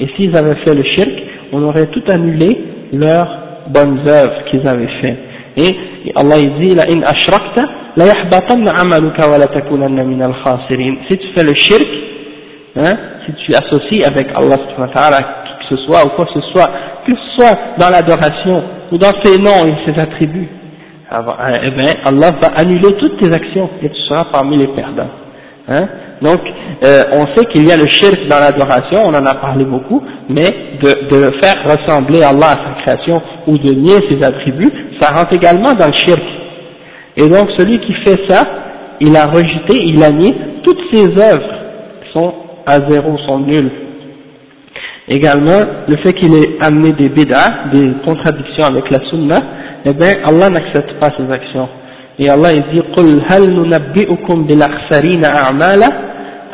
et s'ils avaient fait le shirk, on aurait tout annulé leurs bonnes œuvres qu'ils avaient fait. Et Allah dit. Si tu fais le shirk, hein, si tu associes avec Allah subhanahu wa ta'ala, qui que ce soit ou quoi que ce soit, que ce soit dans l'adoration ou dans ses noms et ses attributs, eh bien, Allah va annuler toutes tes actions et tu seras parmi les perdants. Hein? Donc, euh, on sait qu'il y a le shirk dans l'adoration, on en a parlé beaucoup, mais de, de faire ressembler Allah à sa création ou de nier ses attributs, ça rentre également dans le shirk. Et donc, celui qui fait ça, il a rejeté, il a nié toutes ses œuvres sont à zéro, sont nulles. Également, le fait qu'il ait amené des bid'ah, des contradictions avec la sunna, eh bien, Allah n'accepte pas ces actions. Et Allah il dit قل هل ننبئكم بالأخسرين أعمالا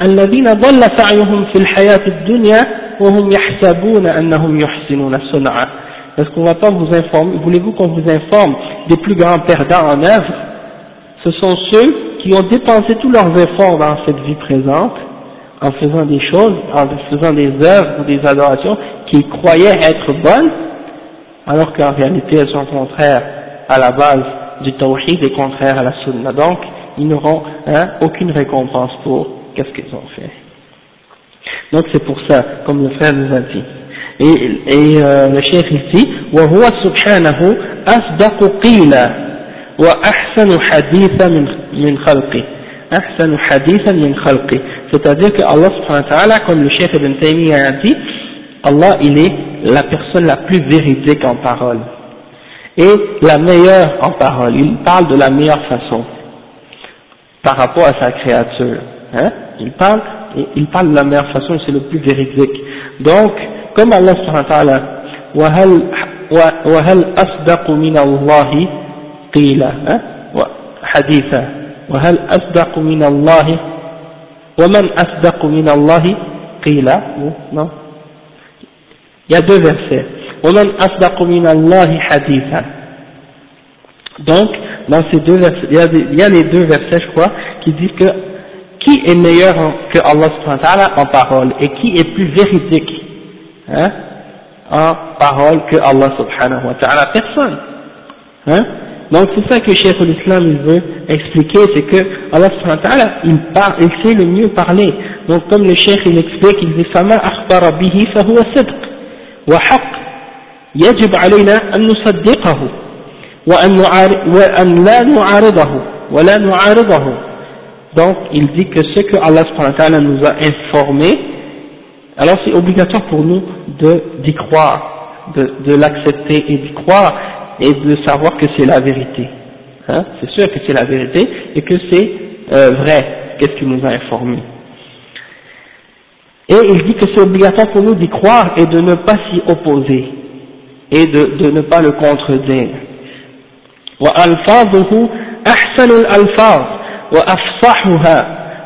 الذين ضل سعيهم في الحياة الدنيا وهم يحسبون أنهم يحسنون صنعا. Est-ce qu'on va pas vous informer Voulez-vous qu'on vous informe des plus grands perdants en œuvre? Ce sont ceux qui ont dépensé tous leurs efforts dans cette vie présente en faisant des choses, en faisant des œuvres ou des adorations qu'ils croyaient être bonnes, alors qu'en réalité elles sont contraires à la base du tawhid et contraires à la sunna. Donc, ils n'auront hein, aucune récompense pour qu'est-ce qu'ils ont fait. Donc c'est pour ça, comme le frère nous a dit. Et, et euh, le chef ici, وهو سبحانه أصدق قيلا وأحسن حديثا من من خلقه أحسن حديثا من خلقه c'est-à-dire que Allah subhanahu wa ta'ala comme le chef Ibn Taymiyyah a dit Allah il est la personne la plus véridique en parole et la meilleure en parole il parle de la meilleure façon par rapport à sa créature hein il parle il parle de la meilleure façon et c'est le plus véridique donc comme Allah subhanahu wa ta'ala وهل وهل أصدق من الله قيل حديثا وهل أصدق من الله ومن أصدق من الله قيل non il y a deux versets ومن أصدق من الله حديثا donc dans ces deux versets il y a, il y a les deux versets je crois qui disent que qui est meilleur que Allah subhanahu wa ta'ala en parole et qui est plus véridique hein, en parole que Allah subhanahu wa ta'ala Personne. Hein Donc c'est ça que Cheikh l'Islam il veut expliquer, c'est que Allah subhanahu wa ta'ala, il, parle, il sait le mieux parler. Donc comme le Cheikh il explique, il dit فَمَا أَخْبَرَ بِهِ فَهُوَ صِدْق وحق يجب علينا أن نصدقه وأن, وأن لا نعارضه ولا نعارضه donc il dit que ce que Allah subhanahu wa ta'ala nous a informé alors c'est obligatoire pour nous d'y croire, de, de l'accepter et d'y croire et de savoir que c'est la vérité. Hein c'est sûr que c'est la vérité et que c'est euh, vrai, qu'est-ce qu'il nous a informé. Et il dit que c'est obligatoire pour nous d'y croire et de ne pas s'y opposer et de, de ne pas le contredire. وألفاظه أحسن الألفاظ وأفصحها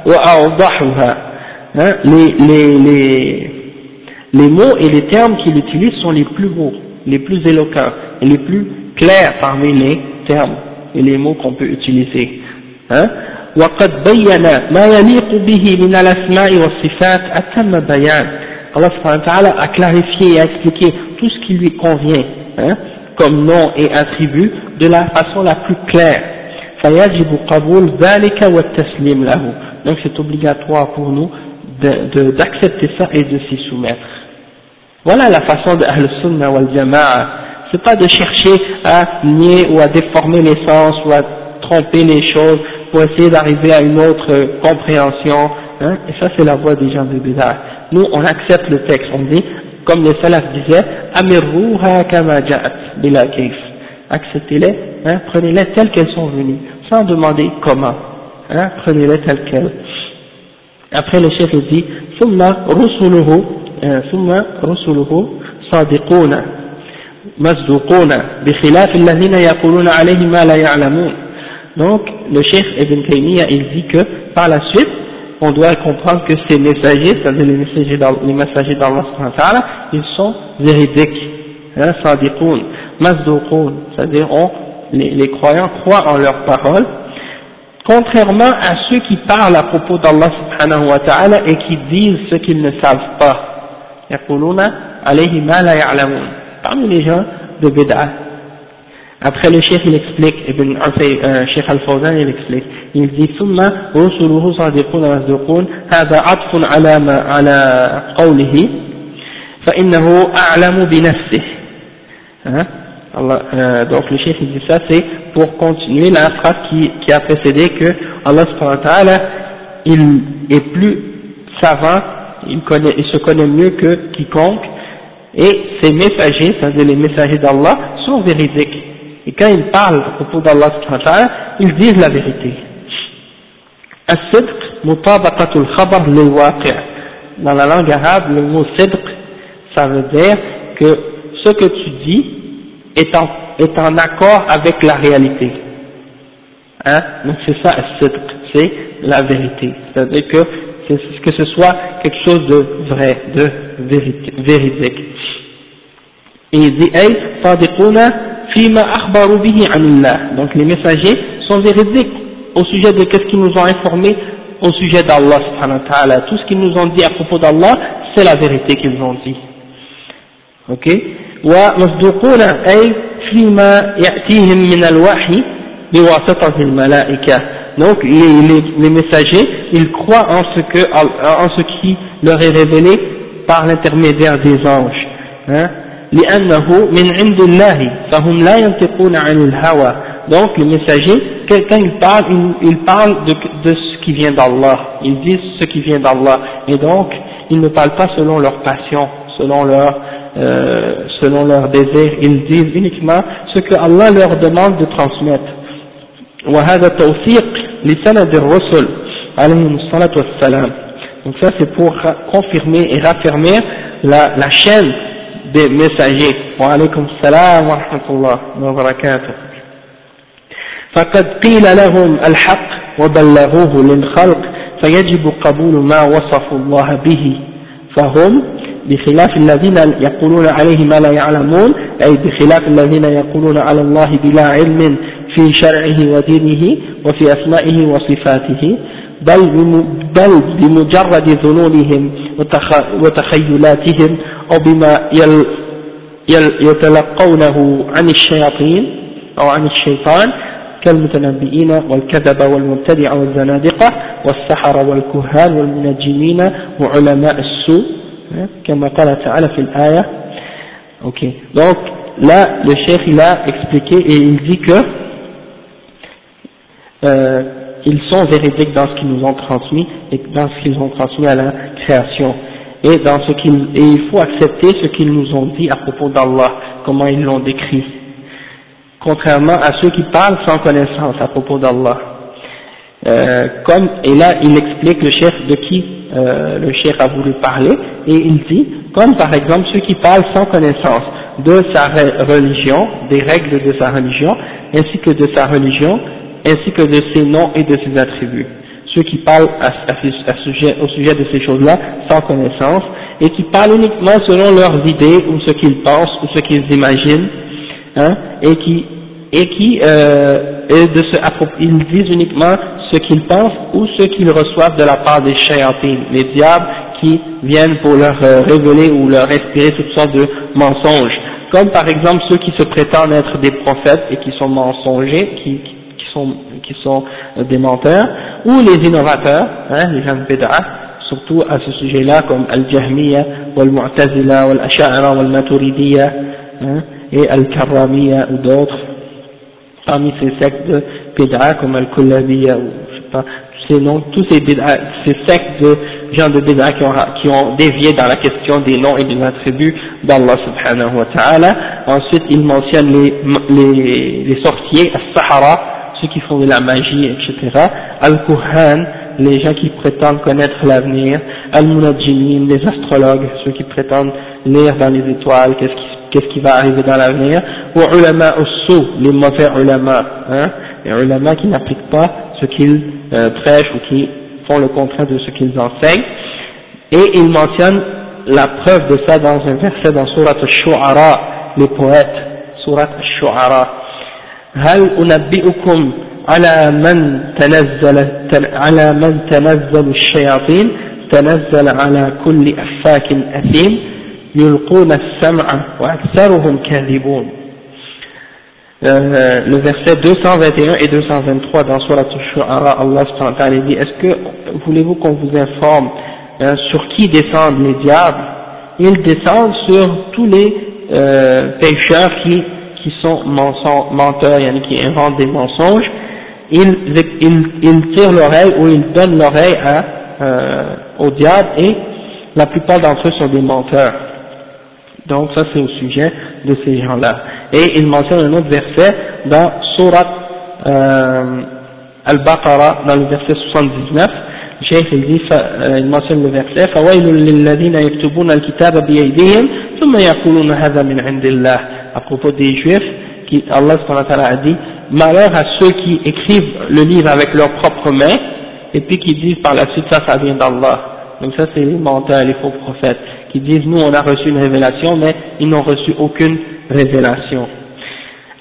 وأوضحها hein, les, les, les, les mots et les termes qu'il utilise sont les plus beaux, les plus éloquents et les plus clairs parmi les termes et les mots qu'on peut utiliser. Hein وقد بين ما يليق به من الأسماء والصفات أتم بيان Allah subhanahu wa ta'ala a clarifié et a expliqué tout ce qui lui convient hein, comme nom et attribut de la façon la plus claire. Donc c'est obligatoire pour nous d'accepter ça et de s'y soumettre. Voilà la façon de Al-Sunnah wal Jama'a. C'est pas de chercher à nier ou à déformer les sens ou à tromper les choses pour essayer d'arriver à une autre compréhension. Hein. Et ça c'est la voie des gens de Bédard. Nous on accepte le texte, on dit comme les salafs disaient, amirruha kama ja'at bila kayf. Acceptez-les, hein, prenez-les telles qu'elles sont venues, sans demander comment, hein, prenez-les telles quelles. Après le chef dit, summa rusuluhu, hein, summa rusuluhu sadiquna, masduquna, bikhilaf alladhina yaquluna alayhi ma la ya'lamun. Donc, le chef Ibn Taymiyyah, il dit que, par la suite, on doit comprendre que ces messagers c'est-à-dire les messagers les messagers d'Allah ils sont véridiques hein, صادقون مصدوقون c'est-à-dire les, les croyants croient en leurs paroles contrairement à ceux qui parlent à propos d'Allah subhanahu wa ta'ala et qui disent ce qu'ils ne savent pas. Parmi les gens de Bid'ah. Après le cheikh il explique, Ibn euh, Cheikh Al-Fawzan il explique, il dit ثم رسله صادقون مصدوقون هذا عطف على ما على قوله فإنه أعلم بنفسه. Hein? Allah, euh, donc le chef dit ça, c'est pour continuer la phrase qui, qui a précédé que Allah subhanahu wa ta'ala, il est plus savant, il, connaît, il se connaît mieux que quiconque, et ses messagers, c'est-à-dire les messagers d'Allah, sont véridiques. Et quand ils parlent à propos d'Allah ils disent la vérité. Dans la langue arabe, le mot sidq, ça veut dire que ce que tu dis, est en, est en accord avec la réalité. Hein? Donc c'est ça, c'est la vérité. C'est-à-dire que, que ce soit quelque chose de vrai, de véridique. Et il dit, hey, fima akhbaru bihi anillah. Donc les messagers sont véridiques au sujet de ce qu'ils nous ont informé au sujet d'Allah subhanahu wa ta'ala. Tout ce qu'ils nous ont dit à propos d'Allah, c'est la vérité qu'ils ont dit. Ok ومصدوقون أي فيما يأتيهم من الوحي بواسطة الملائكة donc les, les, les, messagers ils croient en ce, que, en ce qui leur est révélé par l'intermédiaire des anges hein, لأنه من عند الله فهم لا ينطقون عن الهوى donc le messager quand il parle il, il parle de, de ce qui vient d'Allah ils disent ce qui vient d'Allah et donc ils ne parlent pas selon leur passion selon leur euh, selon leur désir ils disent uniquement ce que Allah leur demande de transmettre وهذا توثيق لسند الرسل عليهم الصلاة والسلام donc ça c'est pour confirmer et raffermir la, la chaîne des messagers wa alaykum salam wa rahmatullah wa barakatuh فقد قيل لهم الحق وبلغوه للخلق فيجب قبول ما وصفوا الله به. فهم بخلاف الذين يقولون عليه ما لا يعلمون أي بخلاف الذين يقولون على الله بلا علم في شرعه ودينه وفي أسمائه وصفاته بل بمجرد ظنونهم وتخيلاتهم أو بما يتلقونه عن الشياطين أو عن الشيطان كالمتنبئين والكذب والمبتدع والزنادقة والسحر والكهان والمنجمين وعلماء السوء كما قال تعالى في الآية ok donc là le cheikh il a expliqué et il dit que euh, ils sont véridiques dans ce qu'ils nous ont transmis et dans ce qu'ils ont transmis à la création et dans ce qu'ils et il faut accepter ce qu'ils nous ont dit à propos d'Allah comment ils l'ont décrit contrairement à ceux qui parlent sans connaissance à propos d'Allah. Euh, comme, et là il explique le chef de qui euh, le chef a voulu parler, et il dit, comme par exemple ceux qui parlent sans connaissance de sa religion, des règles de sa religion, ainsi que de sa religion, ainsi que de ses noms et de ses attributs. Ceux qui parlent au sujet de ces choses-là sans connaissance, et qui parlent uniquement selon leurs idées, ou ce qu'ils pensent, ou ce qu'ils imaginent, hein, et qui et qui euh, de ils disent uniquement ce qu'ils pensent ou ce qu'ils reçoivent de la part des shayatines, les diables qui viennent pour leur euh, révéler ou leur inspirer toutes sortes de mensonges. Comme par exemple ceux qui se prétendent être des prophètes et qui sont mensongers, qui sont, qui sont des menteurs, ou les innovateurs, hein, les gens de surtout à ce sujet-là comme Al-Jahmiya, Wal-Mu'tazila, Wal-Asha'ara, Wal-Maturidiyya, hein, et Al-Karramiya ou d'autres parmi ces sectes de bid'a comme Al-Kullabiya ou je sais pas, tous ces noms, tous ces ces sectes de gens de bid'a qui ont, qui ont dévié dans la question des noms et des attributs d'Allah subhanahu wa ta'ala. Ensuite, il mentionne les, les, les sorciers, As-Sahara, qui font de la magie, etc. Al-Kuhan, les gens qui prétendent connaître l'avenir. Al-Munajjimin, les astrologues, ceux qui prétendent lire dans les étoiles, qu'est-ce qui va arriver dans l'avenir, ou ulama sou, les mauvais ulama, hein, les ulama qui n'appliquent pas ce qu'ils euh, prêchent ou qui font le contraire de ce qu'ils enseignent, et il mentionne la preuve de ça dans un verset dans Surat al-Shu'ara, les poètes, Surat al-Shu'ara, هل أنبئكم على من تنزل على من تنزل الشياطين تنزل على كل أفاك أثيم يلقون السمع وأكثرهم كاذبون euh, le verset 221 et 223 dans Surah Al-Shu'ara, Allah dit Est-ce que voulez-vous qu'on vous informe hein, sur qui descendent les diables Ils descendent sur tous les euh, pécheurs qui, qui sont menteurs, qui inventent des mensonges. Ils, ils, ils tirent l'oreille ou ils donnent l'oreille euh, au diable et la plupart d'entre eux sont des menteurs. Donc ça c'est au sujet de ces gens-là. Et il mentionne un autre verset dans Surat euh, Al-Baqarah, dans le verset 79. Le Cheikh il dit, euh, il mentionne le verset فَوَيْلٌ لِلَّذِينَ يَكْتُبُونَ الْكِتَابَ بِيَيْدِهِمْ ثُمَّ يَقُولُونَ هَذَا مِنْ عِنْدِ اللَّهِ À propos des Juifs, qui, Allah a dit Malheur à ceux qui écrivent le livre avec leurs propres mains et puis qui disent par la suite ça, ça vient d'Allah. Donc ça c'est les menteurs, les faux prophètes qui disent nous on a reçu une révélation mais ils n'ont reçu aucune révélation.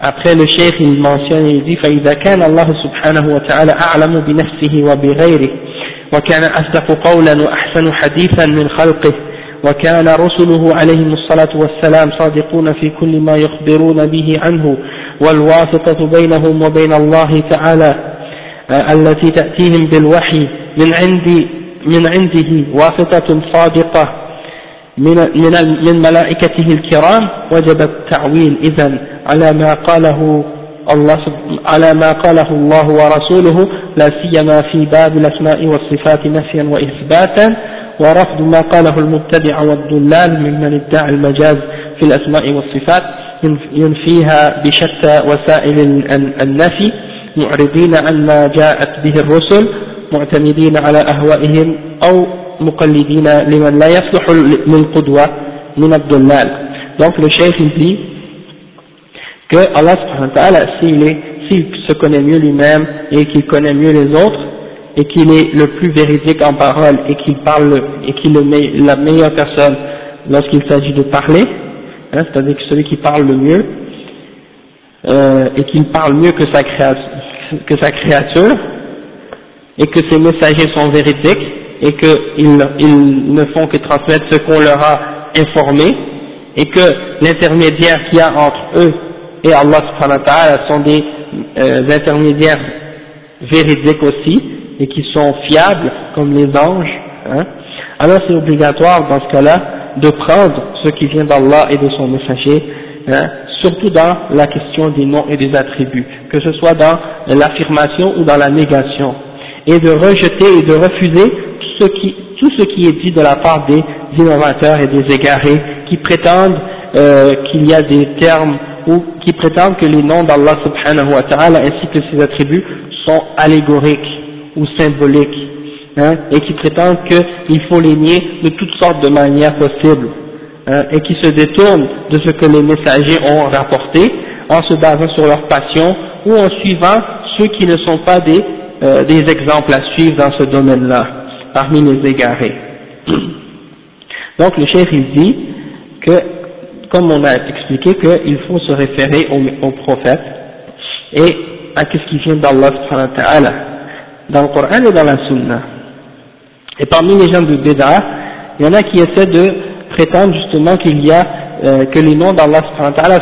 Après le cheikh il mentionne il dit فإذا كان الله سبحانه وتعالى أعلم بنفسه وبغيره وكان أصدق قولا وأحسن حديثا من خلقه وكان رسله عليهم الصلاة والسلام صادقون في كل ما يخبرون به عنه والواسطة بينهم وبين الله تعالى التي تأتيهم بالوحي من عند من عنده واسطة صادقة من من ملائكته الكرام وجب التعويل إذا على ما قاله الله على ما قاله الله ورسوله لا سيما في باب الأسماء والصفات نفيا وإثباتا. ورفض ما قاله المبتدع والضلال ممن ادعى المجاز في الأسماء والصفات ينفيها بشتى وسائل النفي معرضين عن ما جاءت به الرسل معتمدين على أهوائهم أو مقلدين لمن لا يصلح للقدوة من الضلال. Donc le cheikh il dit que Allah subhanahu wa ta'ala s'il se connaît mieux lui-même et qu'il connaît mieux les autres et qu'il est le plus véridique en parole et qu'il parle et qu'il est la meilleure personne lorsqu'il s'agit de parler hein, c'est-à-dire celui qui parle le mieux euh, et qu'il parle mieux que sa créature et que ses messagers sont véridiques et qu'ils ils ne font que transmettre ce qu'on leur a informé et que l'intermédiaire qu'il y a entre eux et Allah subhanahu wa ta'ala sont des euh, intermédiaires véridiques aussi et qui sont fiables comme les anges, hein, alors c'est obligatoire dans ce cas-là de prendre ce qui vient d'Allah et de son messager hein, surtout dans la question des noms et des attributs, que ce soit dans l'affirmation ou dans la négation, et de rejeter et de refuser tout ce qui, est dit de la part des innovateurs et des égarés qui prétendent euh, qu'il y a des termes ou qui prétendent que les noms d'Allah subhanahu wa ta'ala ainsi que ses attributs sont allégoriques ou symboliques, hein, et qui prétendent qu'il faut les nier de toutes sortes de manières possibles. Hein, et qui se détournent de ce que les messagers ont rapporté en se basant sur leur passion ou en suivant ceux qui ne sont pas des, euh, des exemples à suivre dans ce domaine-là, parmi les égarés. <clears throat> Donc le chef il dit que, comme on a expliqué, qu'il faut se référer au, au prophète et à ce qui vient d'Allah dans le Coran et dans la Sunna. Et parmi les gens de Béda, il y en a qui essaient de prétendent justement qu'il y a, euh, que les noms d'Allah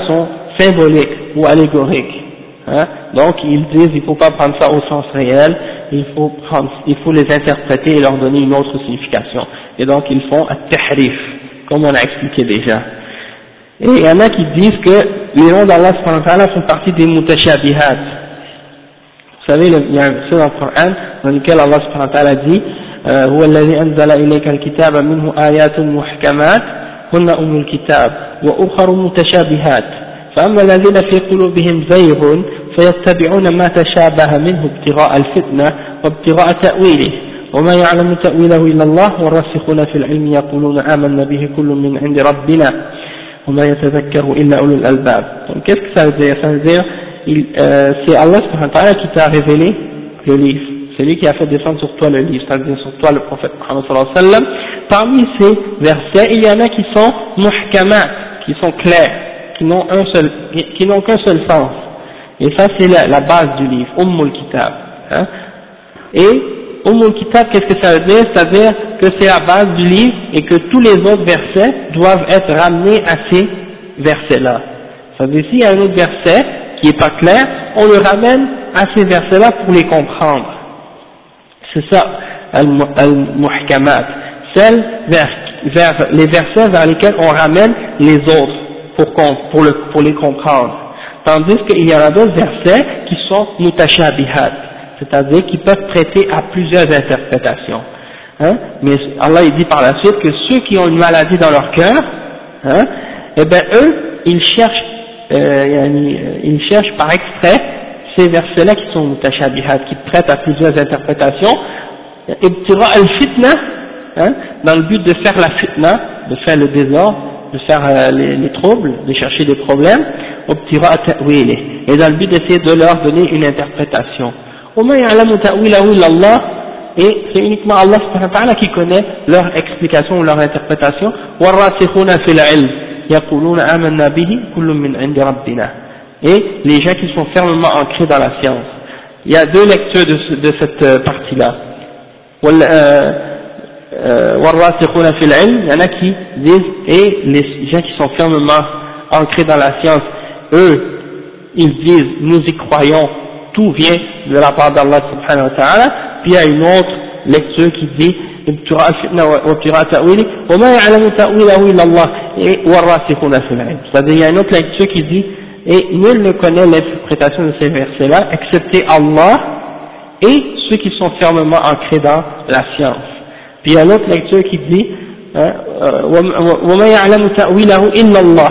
sont symboliques ou allégoriques. Hein. Donc ils disent il ne faut pas prendre ça au sens réel, il faut, prendre, il faut les interpréter et leur donner une autre signification. Et donc ils font un tahrif, comme on a expliqué déjà. Et il y en a qui disent que les noms d'Allah font partie des mutashabihat. Vous savez, il y a un verset dans le Coran dans lequel Allah dit هو الذي أنزل إليك الكتاب منه آيات محكمات هن أم الكتاب وأخر متشابهات فأما الذين في قلوبهم زيغ فيتبعون ما تشابه منه ابتغاء الفتنة وابتغاء تأويله وما يعلم تأويله إلا الله والراسخون في العلم يقولون آمنا به كل من عند ربنا وما يتذكر إلا أولو الألباب qu'est-ce que ça veut dire? Ça veut dire euh, c'est Allah qui t'a révélé le livre c'est lui qui a fait descendre sur toi le livre, c'est-à-dire sur toi le prophète Muhammad. Parmi ces versets, il y en a qui sont muhkamat, qui sont clairs, qui n'ont un seul, qui qu'un seul sens. Et ça c'est la, la, base du livre, Ummul Kitab. Hein. Et Ummul Kitab, qu'est-ce que ça veut dire? C'est-à-dire que c'est la base du livre et que tous les autres versets doivent être ramenés à ces versets-là. Ça veut dire s'il y a un autre verset qui n'est pas clair, on le ramène à ces versets-là pour les comprendre. C'est ça, al-muhkamat, celles vers, vers, les versets vers lesquels on ramène les autres pour, pour, pour les comprendre. Tandis qu'il y en a d'autres versets qui sont mutashabihat, c'est-à-dire qui peuvent prêter à plusieurs interprétations. Hein? Mais Allah il dit par la suite que ceux qui ont une maladie dans leur cœur, hein, eh ben eux, ils cherchent, euh, ils cherchent par extrait ces versets-là qui sont mutashabihat, qui prêtent à plusieurs interprétations, ibtira al-fitna, hein, dans le but de faire la fitna, de faire le désordre, de faire euh, les, les, troubles, de chercher des problèmes, ibtira et dans le but d'essayer de leur donner une interprétation. Et c'est uniquement Allah qui connaît leur explication ou leur interprétation يقولون آمنا به كل من عند ربنا et les gens qui sont fermement ancrés dans la science. Il y a deux lectures de, de cette euh, partie-là. Euh, euh, il y en a qui disent, et les gens qui sont fermement ancrés dans la science, eux, ils disent, nous y croyons, tout vient de la part d'Allah subhanahu wa ta'ala, puis il y a une autre lecture qui dit, ابتغاء الفتنة وابتغاء تأويله وما يعلم تأويله إلا الله والراسخون في العلم c'est-à-dire il y a une autre lecture qui dit et nul ne connaît l'interprétation de ces versets-là excepté Allah et ceux qui sont fermement ancrés dans la science puis il y a l'autre lecture qui dit وما يعلم تأويله إلا الله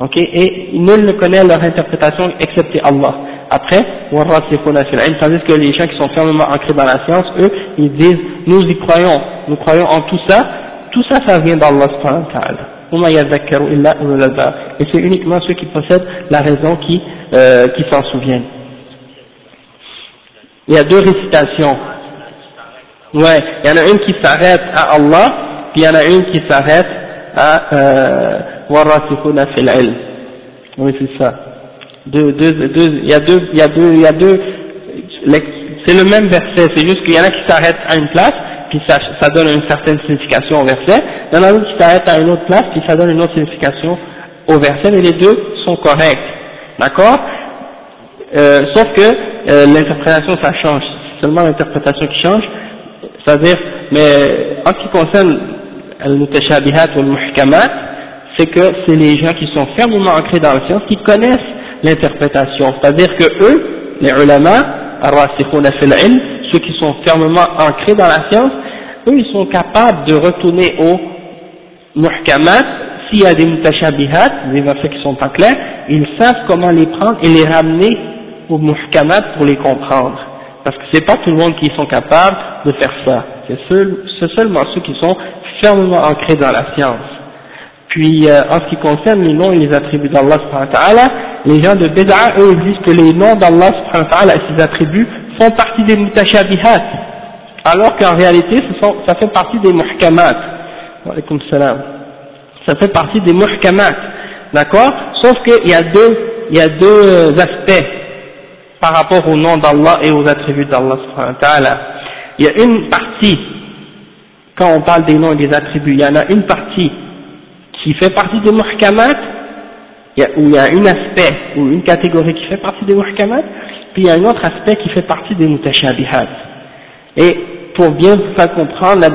ok et nul ne connaît leur interprétation excepté Allah après, tandis que les gens qui sont fermement ancrés dans la science, eux, ils disent, nous y croyons, nous croyons en tout ça, tout ça, ça vient d'Allah subhanahu ta'ala. Et c'est uniquement ceux qui possèdent la raison qui, euh, qui s'en souviennent. Il y a deux récitations. Ouais, il y en a une qui s'arrête à Allah, puis il y en a une qui s'arrête à euh, Oui, c'est ça deux, deux, deux, il y a deux, il y a deux, il y a deux, c'est le même verset, c'est juste qu'il y en a qui s'arrêtent à une place, puis ça, donne une certaine signification au verset, il y en a d'autres qui s'arrêtent à une autre place, puis ça donne une autre signification au verset, mais les deux sont corrects, d'accord? Euh, Sauf que euh, l'interprétation ça change, c'est seulement l'interprétation qui change, c'est-à-dire, mais en ce qui concerne al-mutashabihat ou al-muhkamat, c'est que c'est les gens qui sont fermement ancrés dans la science, qui connaissent l'interprétation. C'est-à-dire que eux, les ulama, ceux qui sont fermement ancrés dans la science, eux ils sont capables de retourner au muhkamat, s'il y a des mutashabihat, des versets qui sont pas clairs, ils savent comment les prendre et les ramener au muhkamat pour les comprendre. Parce que c'est pas tout le monde qui sont capables de faire ça. C'est seulement ceux qui sont fermement ancrés dans la science. Puis euh, en ce qui concerne les noms et les attributs d'Allah les gens de Bid'a, eux, disent que les noms d'Allah et ses attributs font partie des mutashabihat, alors qu'en réalité, ça fait partie des muhkamat. Ça fait partie des muhkamat, d'accord? Sauf qu'il y a deux, il y a deux aspects par rapport aux noms d'Allah et aux attributs d'Allah Il y a une partie, quand on parle des noms et des attributs, il y en a une partie qui fait partie des muhkamat, où il y a un aspect ou une catégorie qui fait partie des muhkamat, puis il y a un autre aspect qui fait partie des mutashabihat. Et pour bien vous faire comprendre la,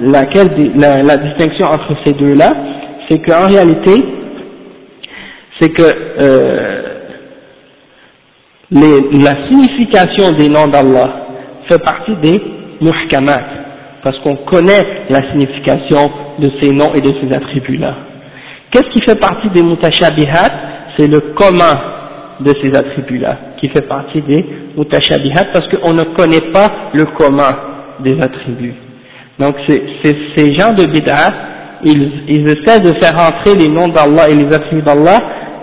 laquelle, la, distinction entre ces deux-là, c'est qu'en réalité, c'est que euh, la signification des noms d'Allah fait partie des muhkamat, parce qu'on connaît la signification de ces noms et de ces attributs-là. Qu'est-ce qui fait partie des mutashabihat? C'est le commun de ces attributs-là, qui fait partie des mutashabihat, parce qu'on ne connaît pas le commun des attributs. Donc ces gens de bid'ah, ils, essaient de faire entrer les noms d'Allah et les attributs d'Allah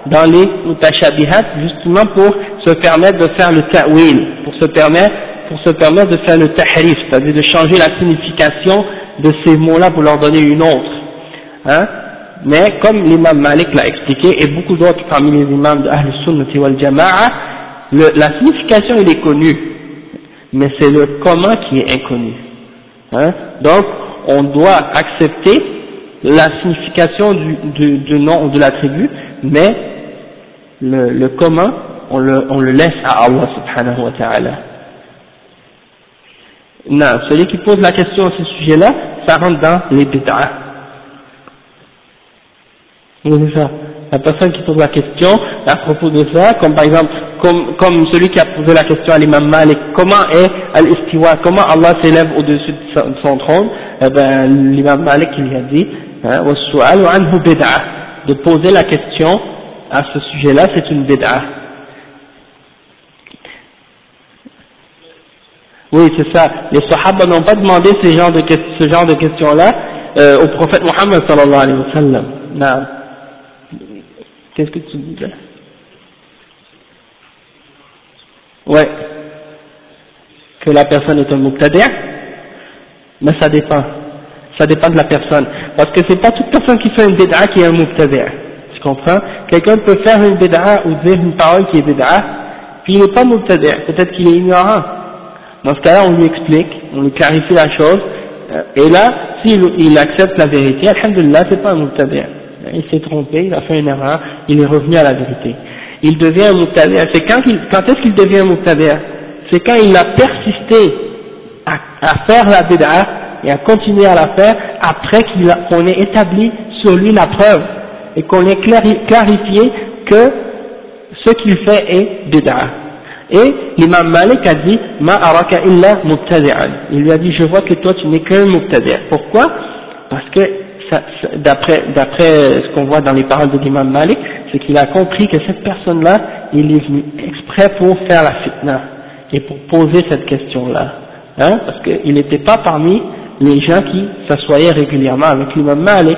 dans les mutashabihat, justement pour se permettre de faire le ta'wil, pour se permettre, pour se permettre de faire le tahrif, c'est-à-dire de changer la signification de ces mots-là pour leur donner une autre. Hein? Mais comme l'imam Malik l'a expliqué, et beaucoup d'autres parmi les imams de Ahl Sunnati wal Jama'a, la signification elle est connue, mais c'est le comment qui est inconnu. Hein? Donc, on doit accepter la signification du, du, du nom de l'attribut, mais le, le comment, on le, laisse à Allah subhanahu wa ta'ala. Non, celui qui pose la question à ce sujet-là, ça rentre dans les bid'ah. C'est ça. La personne qui pose la question à propos de ça, comme par exemple, comme, comme celui qui a posé la question à l'imam Malik, comment est al-istiwa, comment Allah s'élève au-dessus de son trône, eh ben, l'imam Malik il lui a dit, hein, de poser la question à ce sujet-là, c'est une bid'a. Oui, c'est ça. Les sahaba n'ont pas demandé ce genre de, ce genre de questions-là euh, au prophète Mohammed sallallahu alayhi wa sallam. Non. Qu'est-ce que tu dis là? Ouais. Que la personne est un mubtadi' Mais ça dépend. Ça dépend de la personne. Parce que c'est pas toute personne qui fait une bid'a qui est un mubtadi'. Tu comprends? Quelqu'un peut faire une bid'a ou dire une parole qui est bid'a, puis il n'est pas mubtadi'. Peut-être qu'il est ignorant. Dans ce cas-là, on lui explique, on lui clarifie la chose, euh, et là, s'il il accepte la vérité, alhamdulillah, c'est pas un mubtadi' il s'est trompé, il a fait une erreur, il est revenu à la vérité. Il devient un muqtadir. C'est quand, est-ce qu'il devient un muqtadir C'est quand il a persisté à, faire la bid'a et à continuer à la faire après qu'on ait établi sur lui la preuve et qu'on ait clarifié que ce qu'il fait est bid'a. Et l'imam Malik a dit Ma araka illa Il lui a dit Je vois que toi tu n'es qu'un mubtadi'. Pourquoi? Parce que d'après ce qu'on voit dans les paroles de l'imam Malik, c'est qu'il a compris que cette personne-là, il est venu exprès pour faire la fitna et pour poser cette question-là. Hein, parce qu'il n'était pas parmi les gens qui s'assoyaient régulièrement avec l'imam Malik.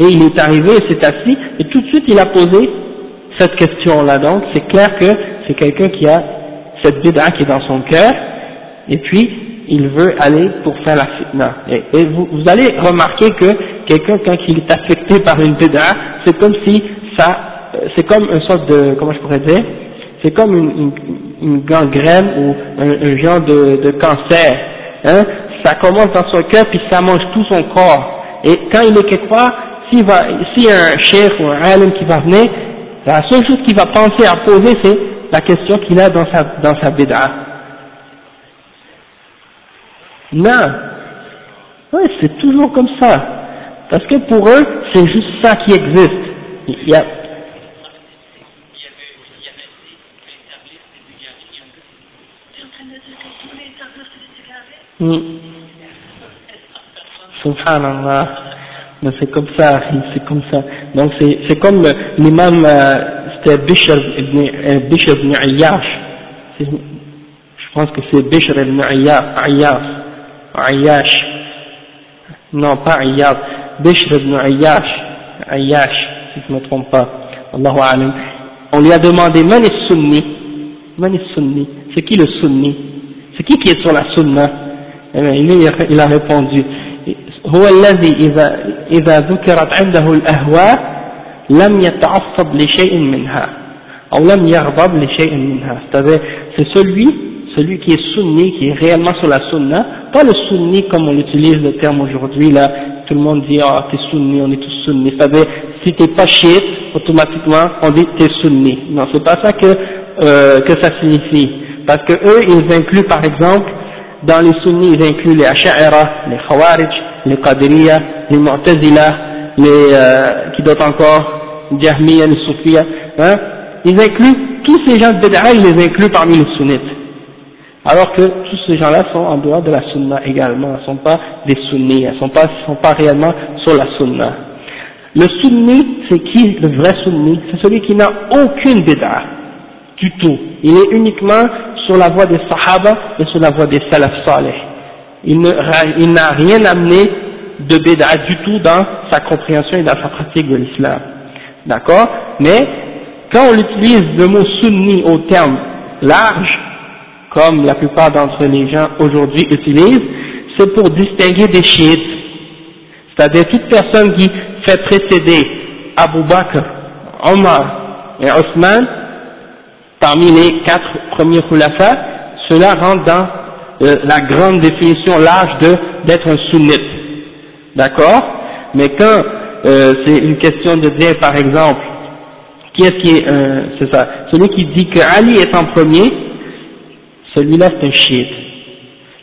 Et il est arrivé, il s'est assis, et tout de suite il a posé cette question-là. Donc c'est clair que c'est quelqu'un qui a cette bid'a qui est dans son cœur, et puis il veut aller pour faire la fitna. Et, vous, vous, allez remarquer que quelqu'un quand il est affecté par une bid'a, c'est comme si ça, c'est comme une sorte de, comment je pourrais dire, c'est comme une, une, gangrène ou un, genre de, cancer. Hein? Ça commence dans son cœur puis ça mange tout son corps. Et quand il est quelque part, s'il y a un chef ou un alim qui va venir, la seule chose qu'il va penser à poser, c'est la question qu'il a dans sa, dans sa bid'a. Non. Oui, c'est toujours comme ça. Parce que pour eux, c'est juste ça qui existe. Il y a, Hmm. Subhanallah. Mais c'est comme ça, c'est comme ça. Donc c'est comme l'imam, euh, c'était Bishr ibn, euh, Bishr ibn Ayyash. Je pense que c'est Bishr ibn Ayyash. Ayyash. Non, pas Ayyash. Bishr ibn Ayyash. Ayyash, si je ne me trompe pas. Allahu alam. On lui a demandé, man est sunni? Man est sunni? C'est qui le sunni? C'est qui qui est sur la sunna? il a répondu هو الذي إذا, إذا ذكرت عنده الأهواء لم يتعصب لشيء منها أو لم يغضب لشيء منها c'est-à-dire c'est celui celui qui est sunni qui est réellement sur la sunna pas le sunni comme on utilise le terme aujourd'hui là tout le monde dit ah t'es sunni on est tous sunni c'est-à-dire si t'es pas chiite automatiquement on dit t'es sunni. Non c'est pas ça que euh, que ça signifie. Parce que eux ils incluent par exemple dans les sunnis, ils incluent les Asha'ira, les Khawarij, les Qadiriya, les Mu'tazila, les, euh, qui d'autres encore, Jahmiya, les Sufiya, hein, ils incluent, tous ces gens de Bid'a, ils les incluent parmi les sunnites. Alors que tous ces gens-là sont en dehors de la sunna également, ils ne sont pas des sunnis, ils ne sont pas, réellement sur la sunna. Le sunni, c'est qui? Le vrai sunni C'est celui qui n'a aucune bid'a du tout. Il est uniquement sur la voie des Sahaba et sur la voie des Salaf Saleh. Il n'a rien amené de bid'a du tout dans sa compréhension et dans sa pratique de l'islam. D'accord? Mais quand on utilise le mot sunni au terme large, comme la plupart d'entre les gens aujourd'hui utilisent, c'est pour distinguer des chiites. C'est-à-dire toute personne qui fait précéder Abu Bakr, Omar et Osman parmi les quatre premiers khulafa, cela rentre dans euh, la grande définition large de d'être un sunnite. D'accord? Mais quand euh, c'est une question de dire, par exemple, qui est-ce qui est, euh, c'est ça, celui qui dit que Ali est en premier, celui-là c'est un chiite.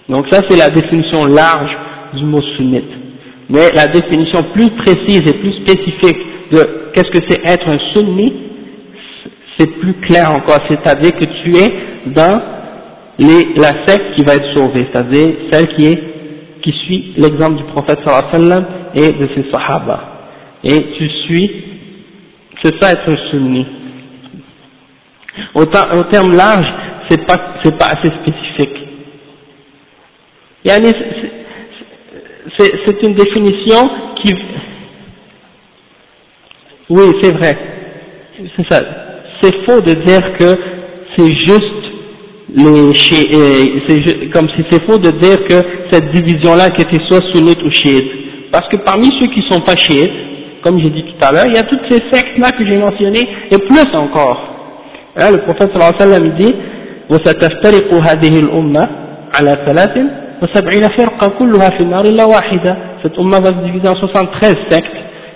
Donc ça c'est la définition large du mot sunnite. Mais la définition plus précise et plus spécifique de qu'est-ce que c'est être un sunnite, c'est plus clair encore, c'est-à-dire que tu es dans les, la secte qui va être sauvée, c'est-à-dire celle qui est qui suit l'exemple du prophète sallallahu et de ses sahaba. Et tu suis, c'est ça être un sunni. Au terme large, c'est pas, c'est pas assez spécifique. C'est une définition qui, oui, c'est vrai, c'est ça c'est faux de dire que c'est juste les euh, c'est comme si c'est faux de dire que cette division-là qui était soit sunnite ou chiite. Parce que parmi ceux qui sont pas chiites, comme j'ai dit tout à l'heure, il y a toutes ces sectes-là que j'ai mentionnées, et plus encore. Hein, le prophète sallallahu alayhi wa sallam dit, وستفترق هذه الأمة على ثلاث وسبعين فرقة كلها في النار إلا واحدة. Cette umma va se diviser en 73 sectes,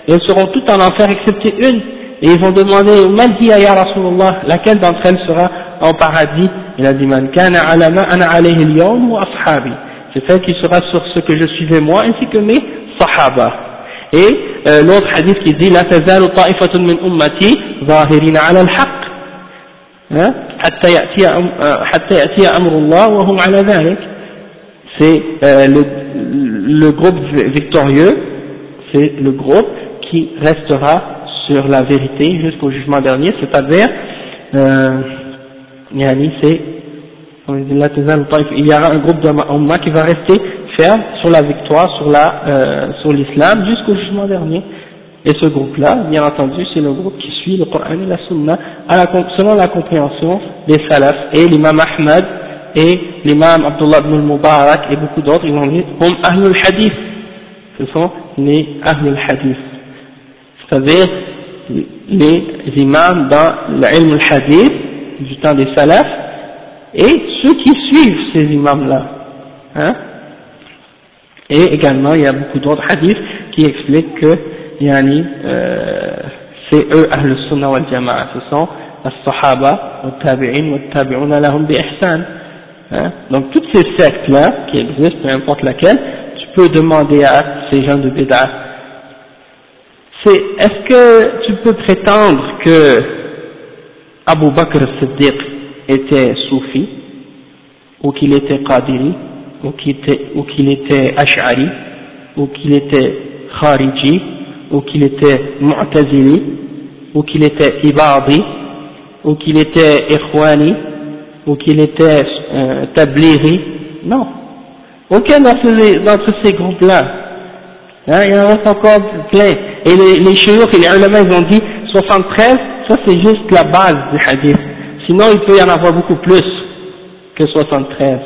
et elles seront toutes en enfer excepté une et ils ont demandé Malhiya ya Rasulullah, laquelle d'entre elles sera en paradis Il a dit Man kana ala ma ana alayhi al wa ashabi. c'est fait qu'il sera sur ce que je suivais moi ainsi que mes sahaba. Et euh, l'autre hadith qui dit لا تزال طائفة من أمتي ظاهرين على الحق حتى يأتي حتى يأتي أمر الله وهم على ذلك c'est euh, le, le groupe victorieux c'est le groupe qui restera sur la vérité jusqu'au jugement dernier c'est-à-dire euh, c'est il y aura un groupe d'Umma qui va rester ferme sur la victoire, sur la, euh, sur l'islam jusqu'au jugement dernier. Et ce groupe-là, bien entendu, c'est le groupe qui suit le Coran et la Sunna selon la compréhension des salafs et l'imam Ahmad et l'imam Abdullah ibn al-Mubarak et beaucoup d'autres, ils vont dire hum ahlul hadith. Ce sont les ahlul hadith. C'est-à-dire les imams dans l'ilm al-hadith du temps des salafs et ceux qui suivent ces imams-là. Hein et également, il y a beaucoup d'autres hadiths qui expliquent que Donc toutes ces sectes-là, qui existent, peu importe laquelle, tu peux demander à ces gens de Bid'ah, c'est, est-ce que tu peux prétendre que Abu Bakr Siddiq était soufi, ou qu'il était qadiri, ou qu'il était, ou qu'il était ash'ari, ou qu'il était khariji, ou qu'il était mu'tazili, ou qu'il était ibadi, ou qu'il était ikhwani, ou qu'il était euh, tabliri, non. Aucun d'entre ces, ces groupes-là. Hein, il en reste encore plein. Et les, les et les ulama, ils ont dit 73, ça c'est juste la base du hadith. Sinon, il peut y en avoir beaucoup plus que 73.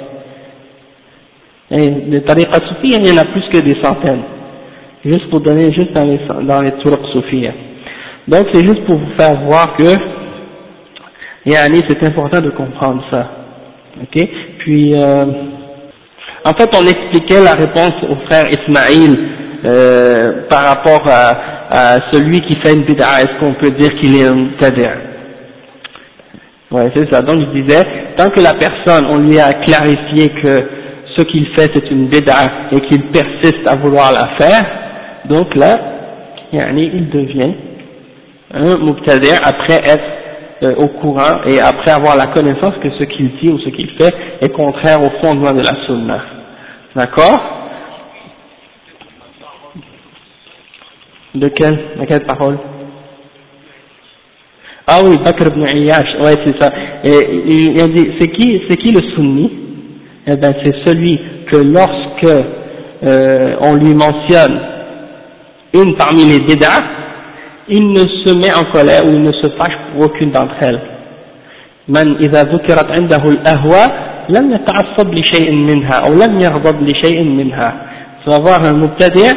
Et les tariqas soufis, il y en a plus que des centaines. Juste pour donner, juste dans les, dans les. Donc, c'est juste pour vous faire voir que, yani, c'est important de comprendre ça. Ok? Puis, euh, en fait, on expliquait la réponse au frère Ismaïl, euh, par rapport à, à, celui qui fait une bid'a, est-ce qu'on peut dire qu'il est un tadir Ouais, c'est ça. Donc je disais, tant que la personne, on lui a clarifié que ce qu'il fait c'est une béda et qu'il persiste à vouloir la faire, donc là, il devient un mubtadir après être euh, au courant et après avoir la connaissance que ce qu'il dit ou ce qu'il fait est contraire au fondement de la sunna. D'accord? De quelle, de quelle parole? Ah oui, Bakr ibn Iyash, ouais c'est ça. Et il a dit, c'est qui, c'est qui le sunni? Eh ben c'est celui que lorsque euh, on lui mentionne une parmi les bid'ah, il ne se met en colère ou il ne se fâche pour aucune d'entre elles. من إذا ذكرت عنده الأهواء لم يتعصب لشيء منها أو لم يغضب لشيء منها. Tu vas voir un mubtadi',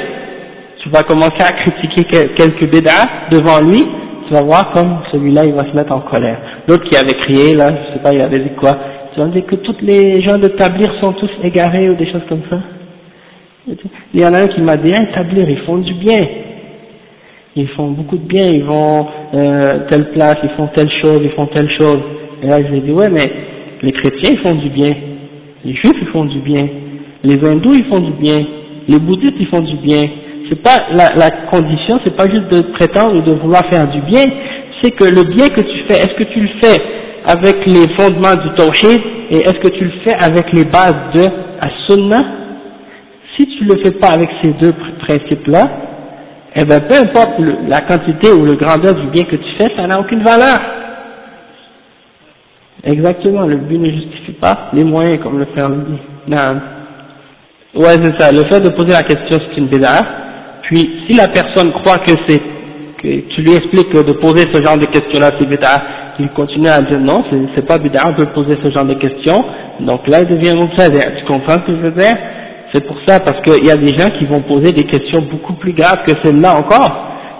tu vas commencer à critiquer quelques bid'ah devant lui, tu vas voir comme celui-là il va se mettre en colère. L'autre qui avait crié là, je sais pas, il avait dit quoi, tu vas dire que tous les gens de Tablir sont tous égarés ou des choses comme ça. Il y en a un qui m'a dit, hein, Tablir, ils font du bien. Ils font beaucoup de bien, ils vont euh, telle place, ils font telle chose, ils font telle chose. Et là je lui ai dit, ouais mais les chrétiens ils font du bien, les juifs ils font du bien, les hindous ils font du bien, les bouddhistes ils font du bien, c'est pas la, la condition, c'est pas juste de prétendre de vouloir faire du bien, c'est que le bien que tu fais, est-ce que tu le fais avec les fondements du tawhid et est-ce que tu le fais avec les bases de as-sunnah Si tu le fais pas avec ces deux principes-là, eh ben peu importe la quantité ou le grandeur du bien que tu fais, ça n'a aucune valeur. Exactement, le but ne justifie pas les moyens, comme le frère le dit. Non. Ouais, c'est ça. Le fait de poser la question, c'est une bid'ah. Puis, si la personne croit que c'est, que tu lui expliques que de poser ce genre de questions-là, c'est bid'a, il continue à dire non, c'est pas bid'a, on peut poser ce genre de questions, donc là il devient mubtadi'. Tu comprends ce que je veux dire? C'est pour ça, parce qu'il y a des gens qui vont poser des questions beaucoup plus graves que celles-là encore.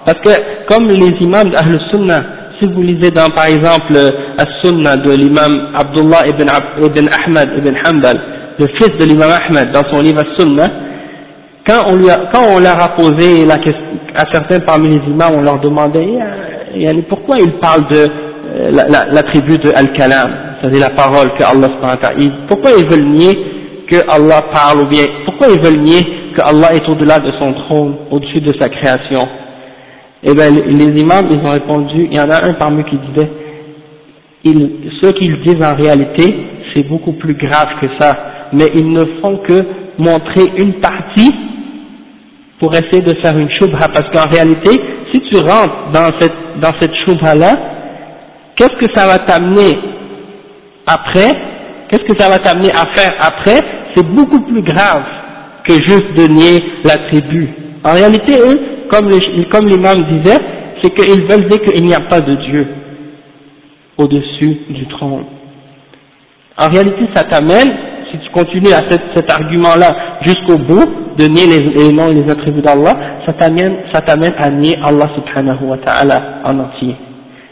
Parce que, comme les imams d'Ahl Sunnah, si vous lisez dans, par exemple, As-Sunnah de l'imam Abdullah ibn, ibn Ahmad ibn Hanbal, le fils de l'imam Ahmad, dans son livre As-Sunnah, quand on, lui quand on leur a posé la question, à certains parmi les imams, on leur demandait pourquoi ils parlent de euh, la, tribu de Al-Kalam, c'est-à-dire la parole que Allah pourquoi ils veulent nier que Allah parle ou bien pourquoi ils veulent nier que Allah est au-delà de son trône, au-dessus de sa création? Eh bien les imams ils ont répondu, il y en a un parmi eux qui disait ils, ce qu'ils disent en réalité c'est beaucoup plus grave que ça, mais ils ne font que montrer une partie pour essayer de faire une shubha, parce qu'en réalité, si tu rentres dans cette, dans cette shubha-là, qu'est-ce que ça va t'amener après? Qu'est-ce que ça va t'amener à faire après? C'est beaucoup plus grave que juste de nier l'attribut. En réalité, eux, comme, comme l'imam disait, c'est qu'ils veulent dire qu'il n'y a pas de Dieu au-dessus du trône. En réalité, ça t'amène, si tu continues à cet, argument-là jusqu'au bout, de nier les, noms et les attributs d'Allah, ça t'amène, ça t'amène à nier Allah subhanahu wa ta'ala en entier,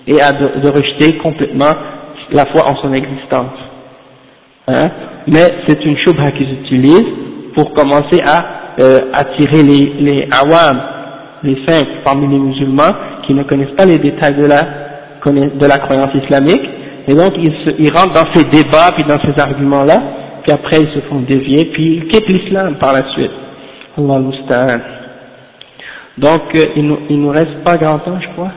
et à de, rejeter complètement la foi en son existence. Hein? Mais c'est une shubha qu'ils utilisent pour commencer à euh, attirer les, les awam, les simples parmi les musulmans, qui ne connaissent pas les détails de la, de la croyance islamique, et donc ils, se, rentrent dans ces débats puis dans ces arguments-là, puis après ils se font dévier, puis ils quittent l'islam par la suite. Allah. Donc euh, il, nous, il nous reste pas grand temps, je crois.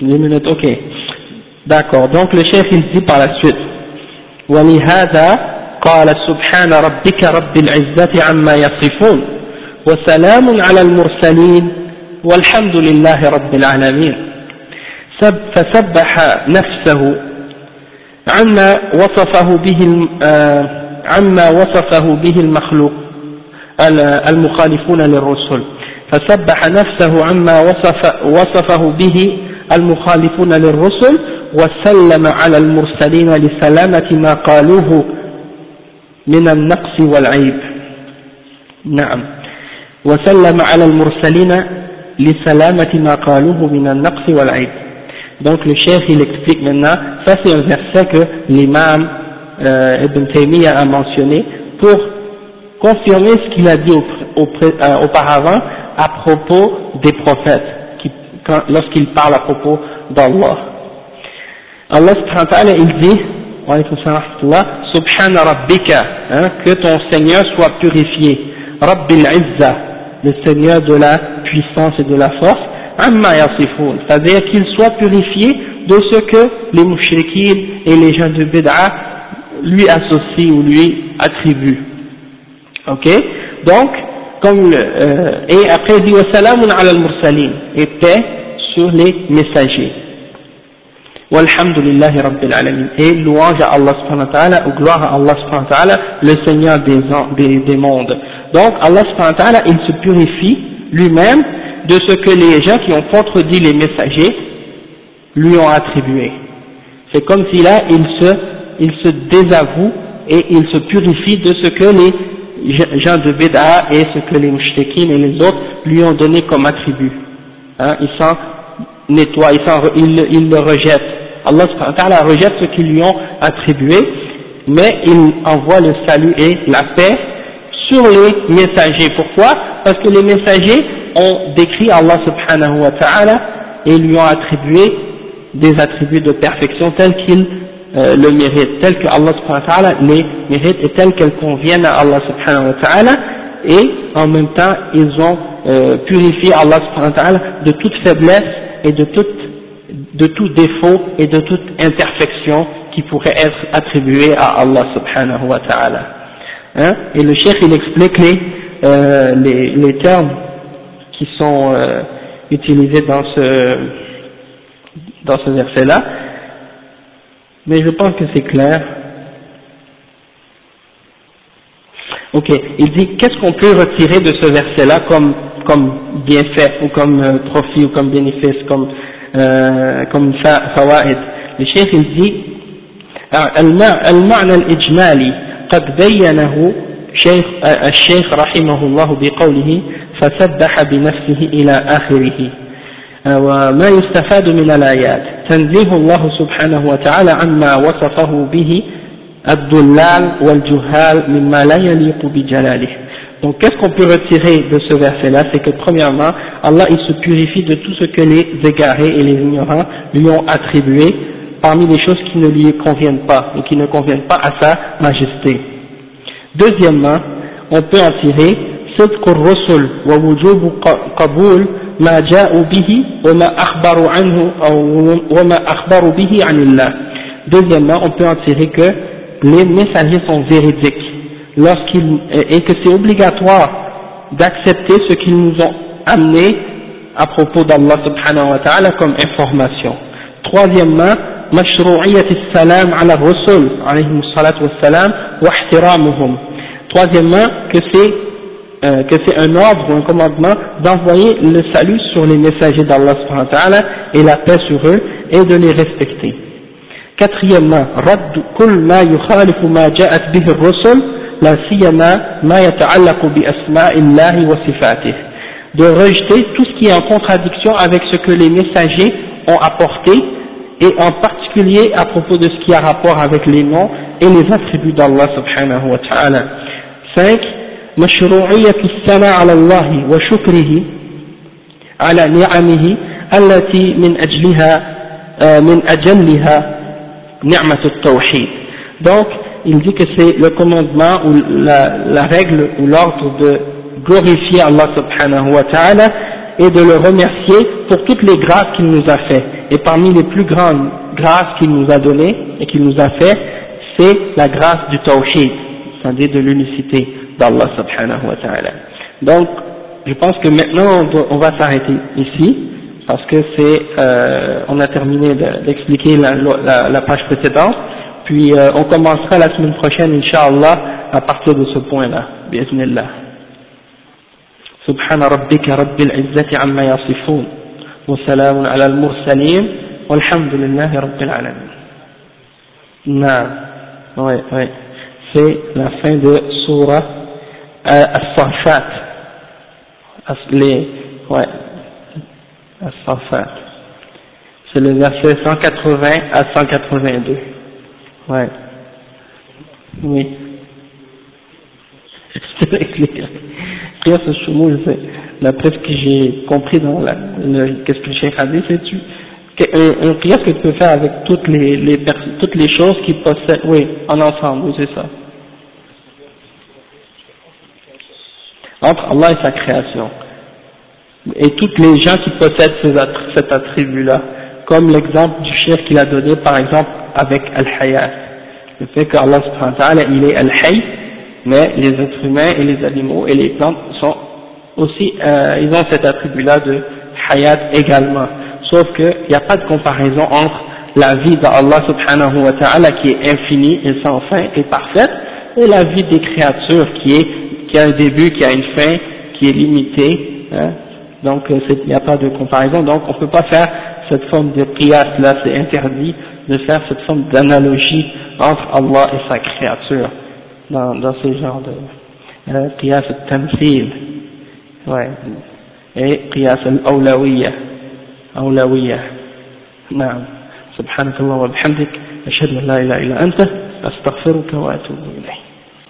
10 minutes, ok. D'accord. Donc le chef il dit par la suite. ولهذا قال سبحان ربك رب العزة عما يصفون وسلام على المرسلين والحمد لله رب العالمين. فسبح نفسه عما وصفه به آه، عما وصفه به المخلوق المخالفون للرسل. فسبح نفسه عما وصف وصفه به المخالفون للرسل وسلم على المرسلين لسلامة ما قالوه من النقص والعيب نعم وسلم على المرسلين لسلامة ما قالوه من النقص والعيب Donc le chef il explique maintenant, ça c'est un verset que l'imam euh, Ibn Taymiyyah a mentionné pour confirmer ce qu'il a dit au, euh, auparavant à propos des prophètes, lorsqu'il parle à propos d'Allah. Allah subhanahu il dit, Subhana rabbika, hein, que ton Seigneur soit purifié, Rabbil Izza, le Seigneur de la puissance et de la force, amma yasifoun, c'est-à-dire qu'il soit purifié de ce que les mouchriquins et les gens de Bid'a lui associent ou lui attribuent. Ok? Donc, comme euh, et après il dit salamun ala al-mursalin et paix sur les messagers. Walhamdulillahi rabbil alamin et louange à Allah subhanahu wa ta'ala ou gloire à Allah subhanahu le Seigneur des, des, des mondes. Donc Allah subhanahu wa ta'ala il se purifie lui-même de ce que les gens qui ont contredit les messagers lui ont attribué. C'est comme si là, il se, il se désavoue et il se purifie de ce que les gens de Beda et ce que les mouchtekines et les autres lui ont donné comme attribut. Hein, il s'en nettoie, il, le rejette. Allah rejette ce qu'ils lui ont attribué, mais il envoie le salut et la paix sur les messagers. Pourquoi? Parce que les messagers ont décrit Allah subhanahu wa ta'ala et lui ont attribué des attributs de perfection tels qu'ils euh, le méritent, tels que Allah subhanahu wa ta'ala les mérite et tels qu'elles conviennent à Allah subhanahu wa ta'ala et en même temps ils ont euh, purifié Allah subhanahu wa ta'ala de toute faiblesse et de, toute, de tout défaut et de toute imperfection qui pourrait être attribuée à Allah subhanahu wa ta'ala. Hein? Et le cheikh il explique les, euh, les, les termes qui sont euh, utilisés dans ce, dans ce verset-là, mais je pense que c'est clair. Ok, il dit qu'est-ce qu'on peut retirer de ce verset-là comme, comme bienfait ou comme euh, profit ou comme bénéfice, comme, euh, comme fawaid. Le chef il dit المعنى الإجمالي قد بينه شيخ الشيخ رحمه الله بقوله فسبح بنفسه إلى آخره وما يستفاد من الآيات تنزيه الله سبحانه وتعالى عما وصفه به الضلال والجهال مما لا يليق بجلاله Donc qu'est-ce qu'on peut retirer de ce verset-là C'est que premièrement, Allah il se purifie de tout ce que les égarés et les ignorants lui ont attribué parmi les choses qui ne lui conviennent pas et qui ne conviennent pas à sa majesté. Deuxièmement, on peut en tirer صدق الرسل ووجوب قبول ما جاءوا به وما أخبروا عنه أو وما أخبروا به عن الله. Deuxièmement, on peut en tirer que les messagers sont véridiques lorsqu'ils et que c'est obligatoire d'accepter ce qu'ils nous ont amené à propos d'Allah subhanahu wa ta'ala comme information. Troisièmement, مشروعية السلام على الرسل عليهم الصلاة والسلام واحترامهم. Troisièmement, que c'est euh, que c'est un ordre ou un commandement d'envoyer le salut sur les messagers d'Allah subhanahu wa ta'ala et la paix sur eux et de les respecter. Quatrièmement, رد كل ما يخالف ما جاءت به الرسل لا سيما ما يتعلق بأسماء الله وصفاته de rejeter tout ce qui est en contradiction avec ce que les messagers ont apporté et en particulier à propos de ce qui a rapport avec les noms et les attributs d'Allah subhanahu wa ta'ala. 5. مشروعية الثناء على الله وشكره على نعمه التي من أجلها من أجلها نعمة التوحيد. donc, il dit que c'est le commandement ou la, règle ou l'ordre de glorifier Allah subhanahu wa ta'ala et de le remercier pour toutes les grâces qu'il nous a fait. Et parmi les plus grandes grâces qu'il nous a données et qu'il nous a fait, c'est la grâce du tawhid, c'est-à-dire de l'unicité d'Allah subhanahu wa ta'ala. Donc, je pense que maintenant on va s'arrêter ici, parce que c'est, euh, on a terminé d'expliquer la, la, la, page précédente, puis euh, on commencera la semaine prochaine, inshallah, à partir de ce point-là, bi'idhnillah. سبحان ربك رب العزة عما يصفون وسلام على المرسلين والحمد لله رب العالمين نعم oui, oui. c'est la fin de Surah As-Safat les ouais As-Safat c'est le verset 180 à 182 ouais. Oui. <laughs> Je te l'explique Qiyas al-Shumul, d'après ce que j'ai compris dans la, qu'est-ce que le Cheikh a dit, c'est tu, un, un que tu peux faire avec toutes les, les toutes les choses qui possèdent, oui, en ensemble, oui, c'est ça. Entre Allah et sa création. Et toutes les gens qui possèdent ces, cet attribut-là, comme l'exemple du chef qu'il a donné, par exemple, avec Al-Hayat. Le fait qu'Allah subhanahu wa ta'ala, il est Al-Hay, mais les êtres humains et les animaux et les plantes sont aussi, euh, ils ont cet attribut-là de hayat également. Sauf qu'il n'y a pas de comparaison entre la vie d'Allah subhanahu wa ta'ala qui est infinie et sans fin et parfaite, et la vie des créatures qui est, qui a un début, qui a une fin, qui est limitée, hein. donc il n'y a pas de comparaison, donc on ne peut pas faire cette forme de qiyas là, c'est interdit de faire cette forme d'analogie entre Allah et sa créature dans, dans ce genre de euh, qiyas al-tamthil ouais et qiyas al-awlawiyya awlawiyya نعم سبحانك اللهم وبحمدك أشهد أن لا إله إلا أنت أستغفرك وأتوب إليك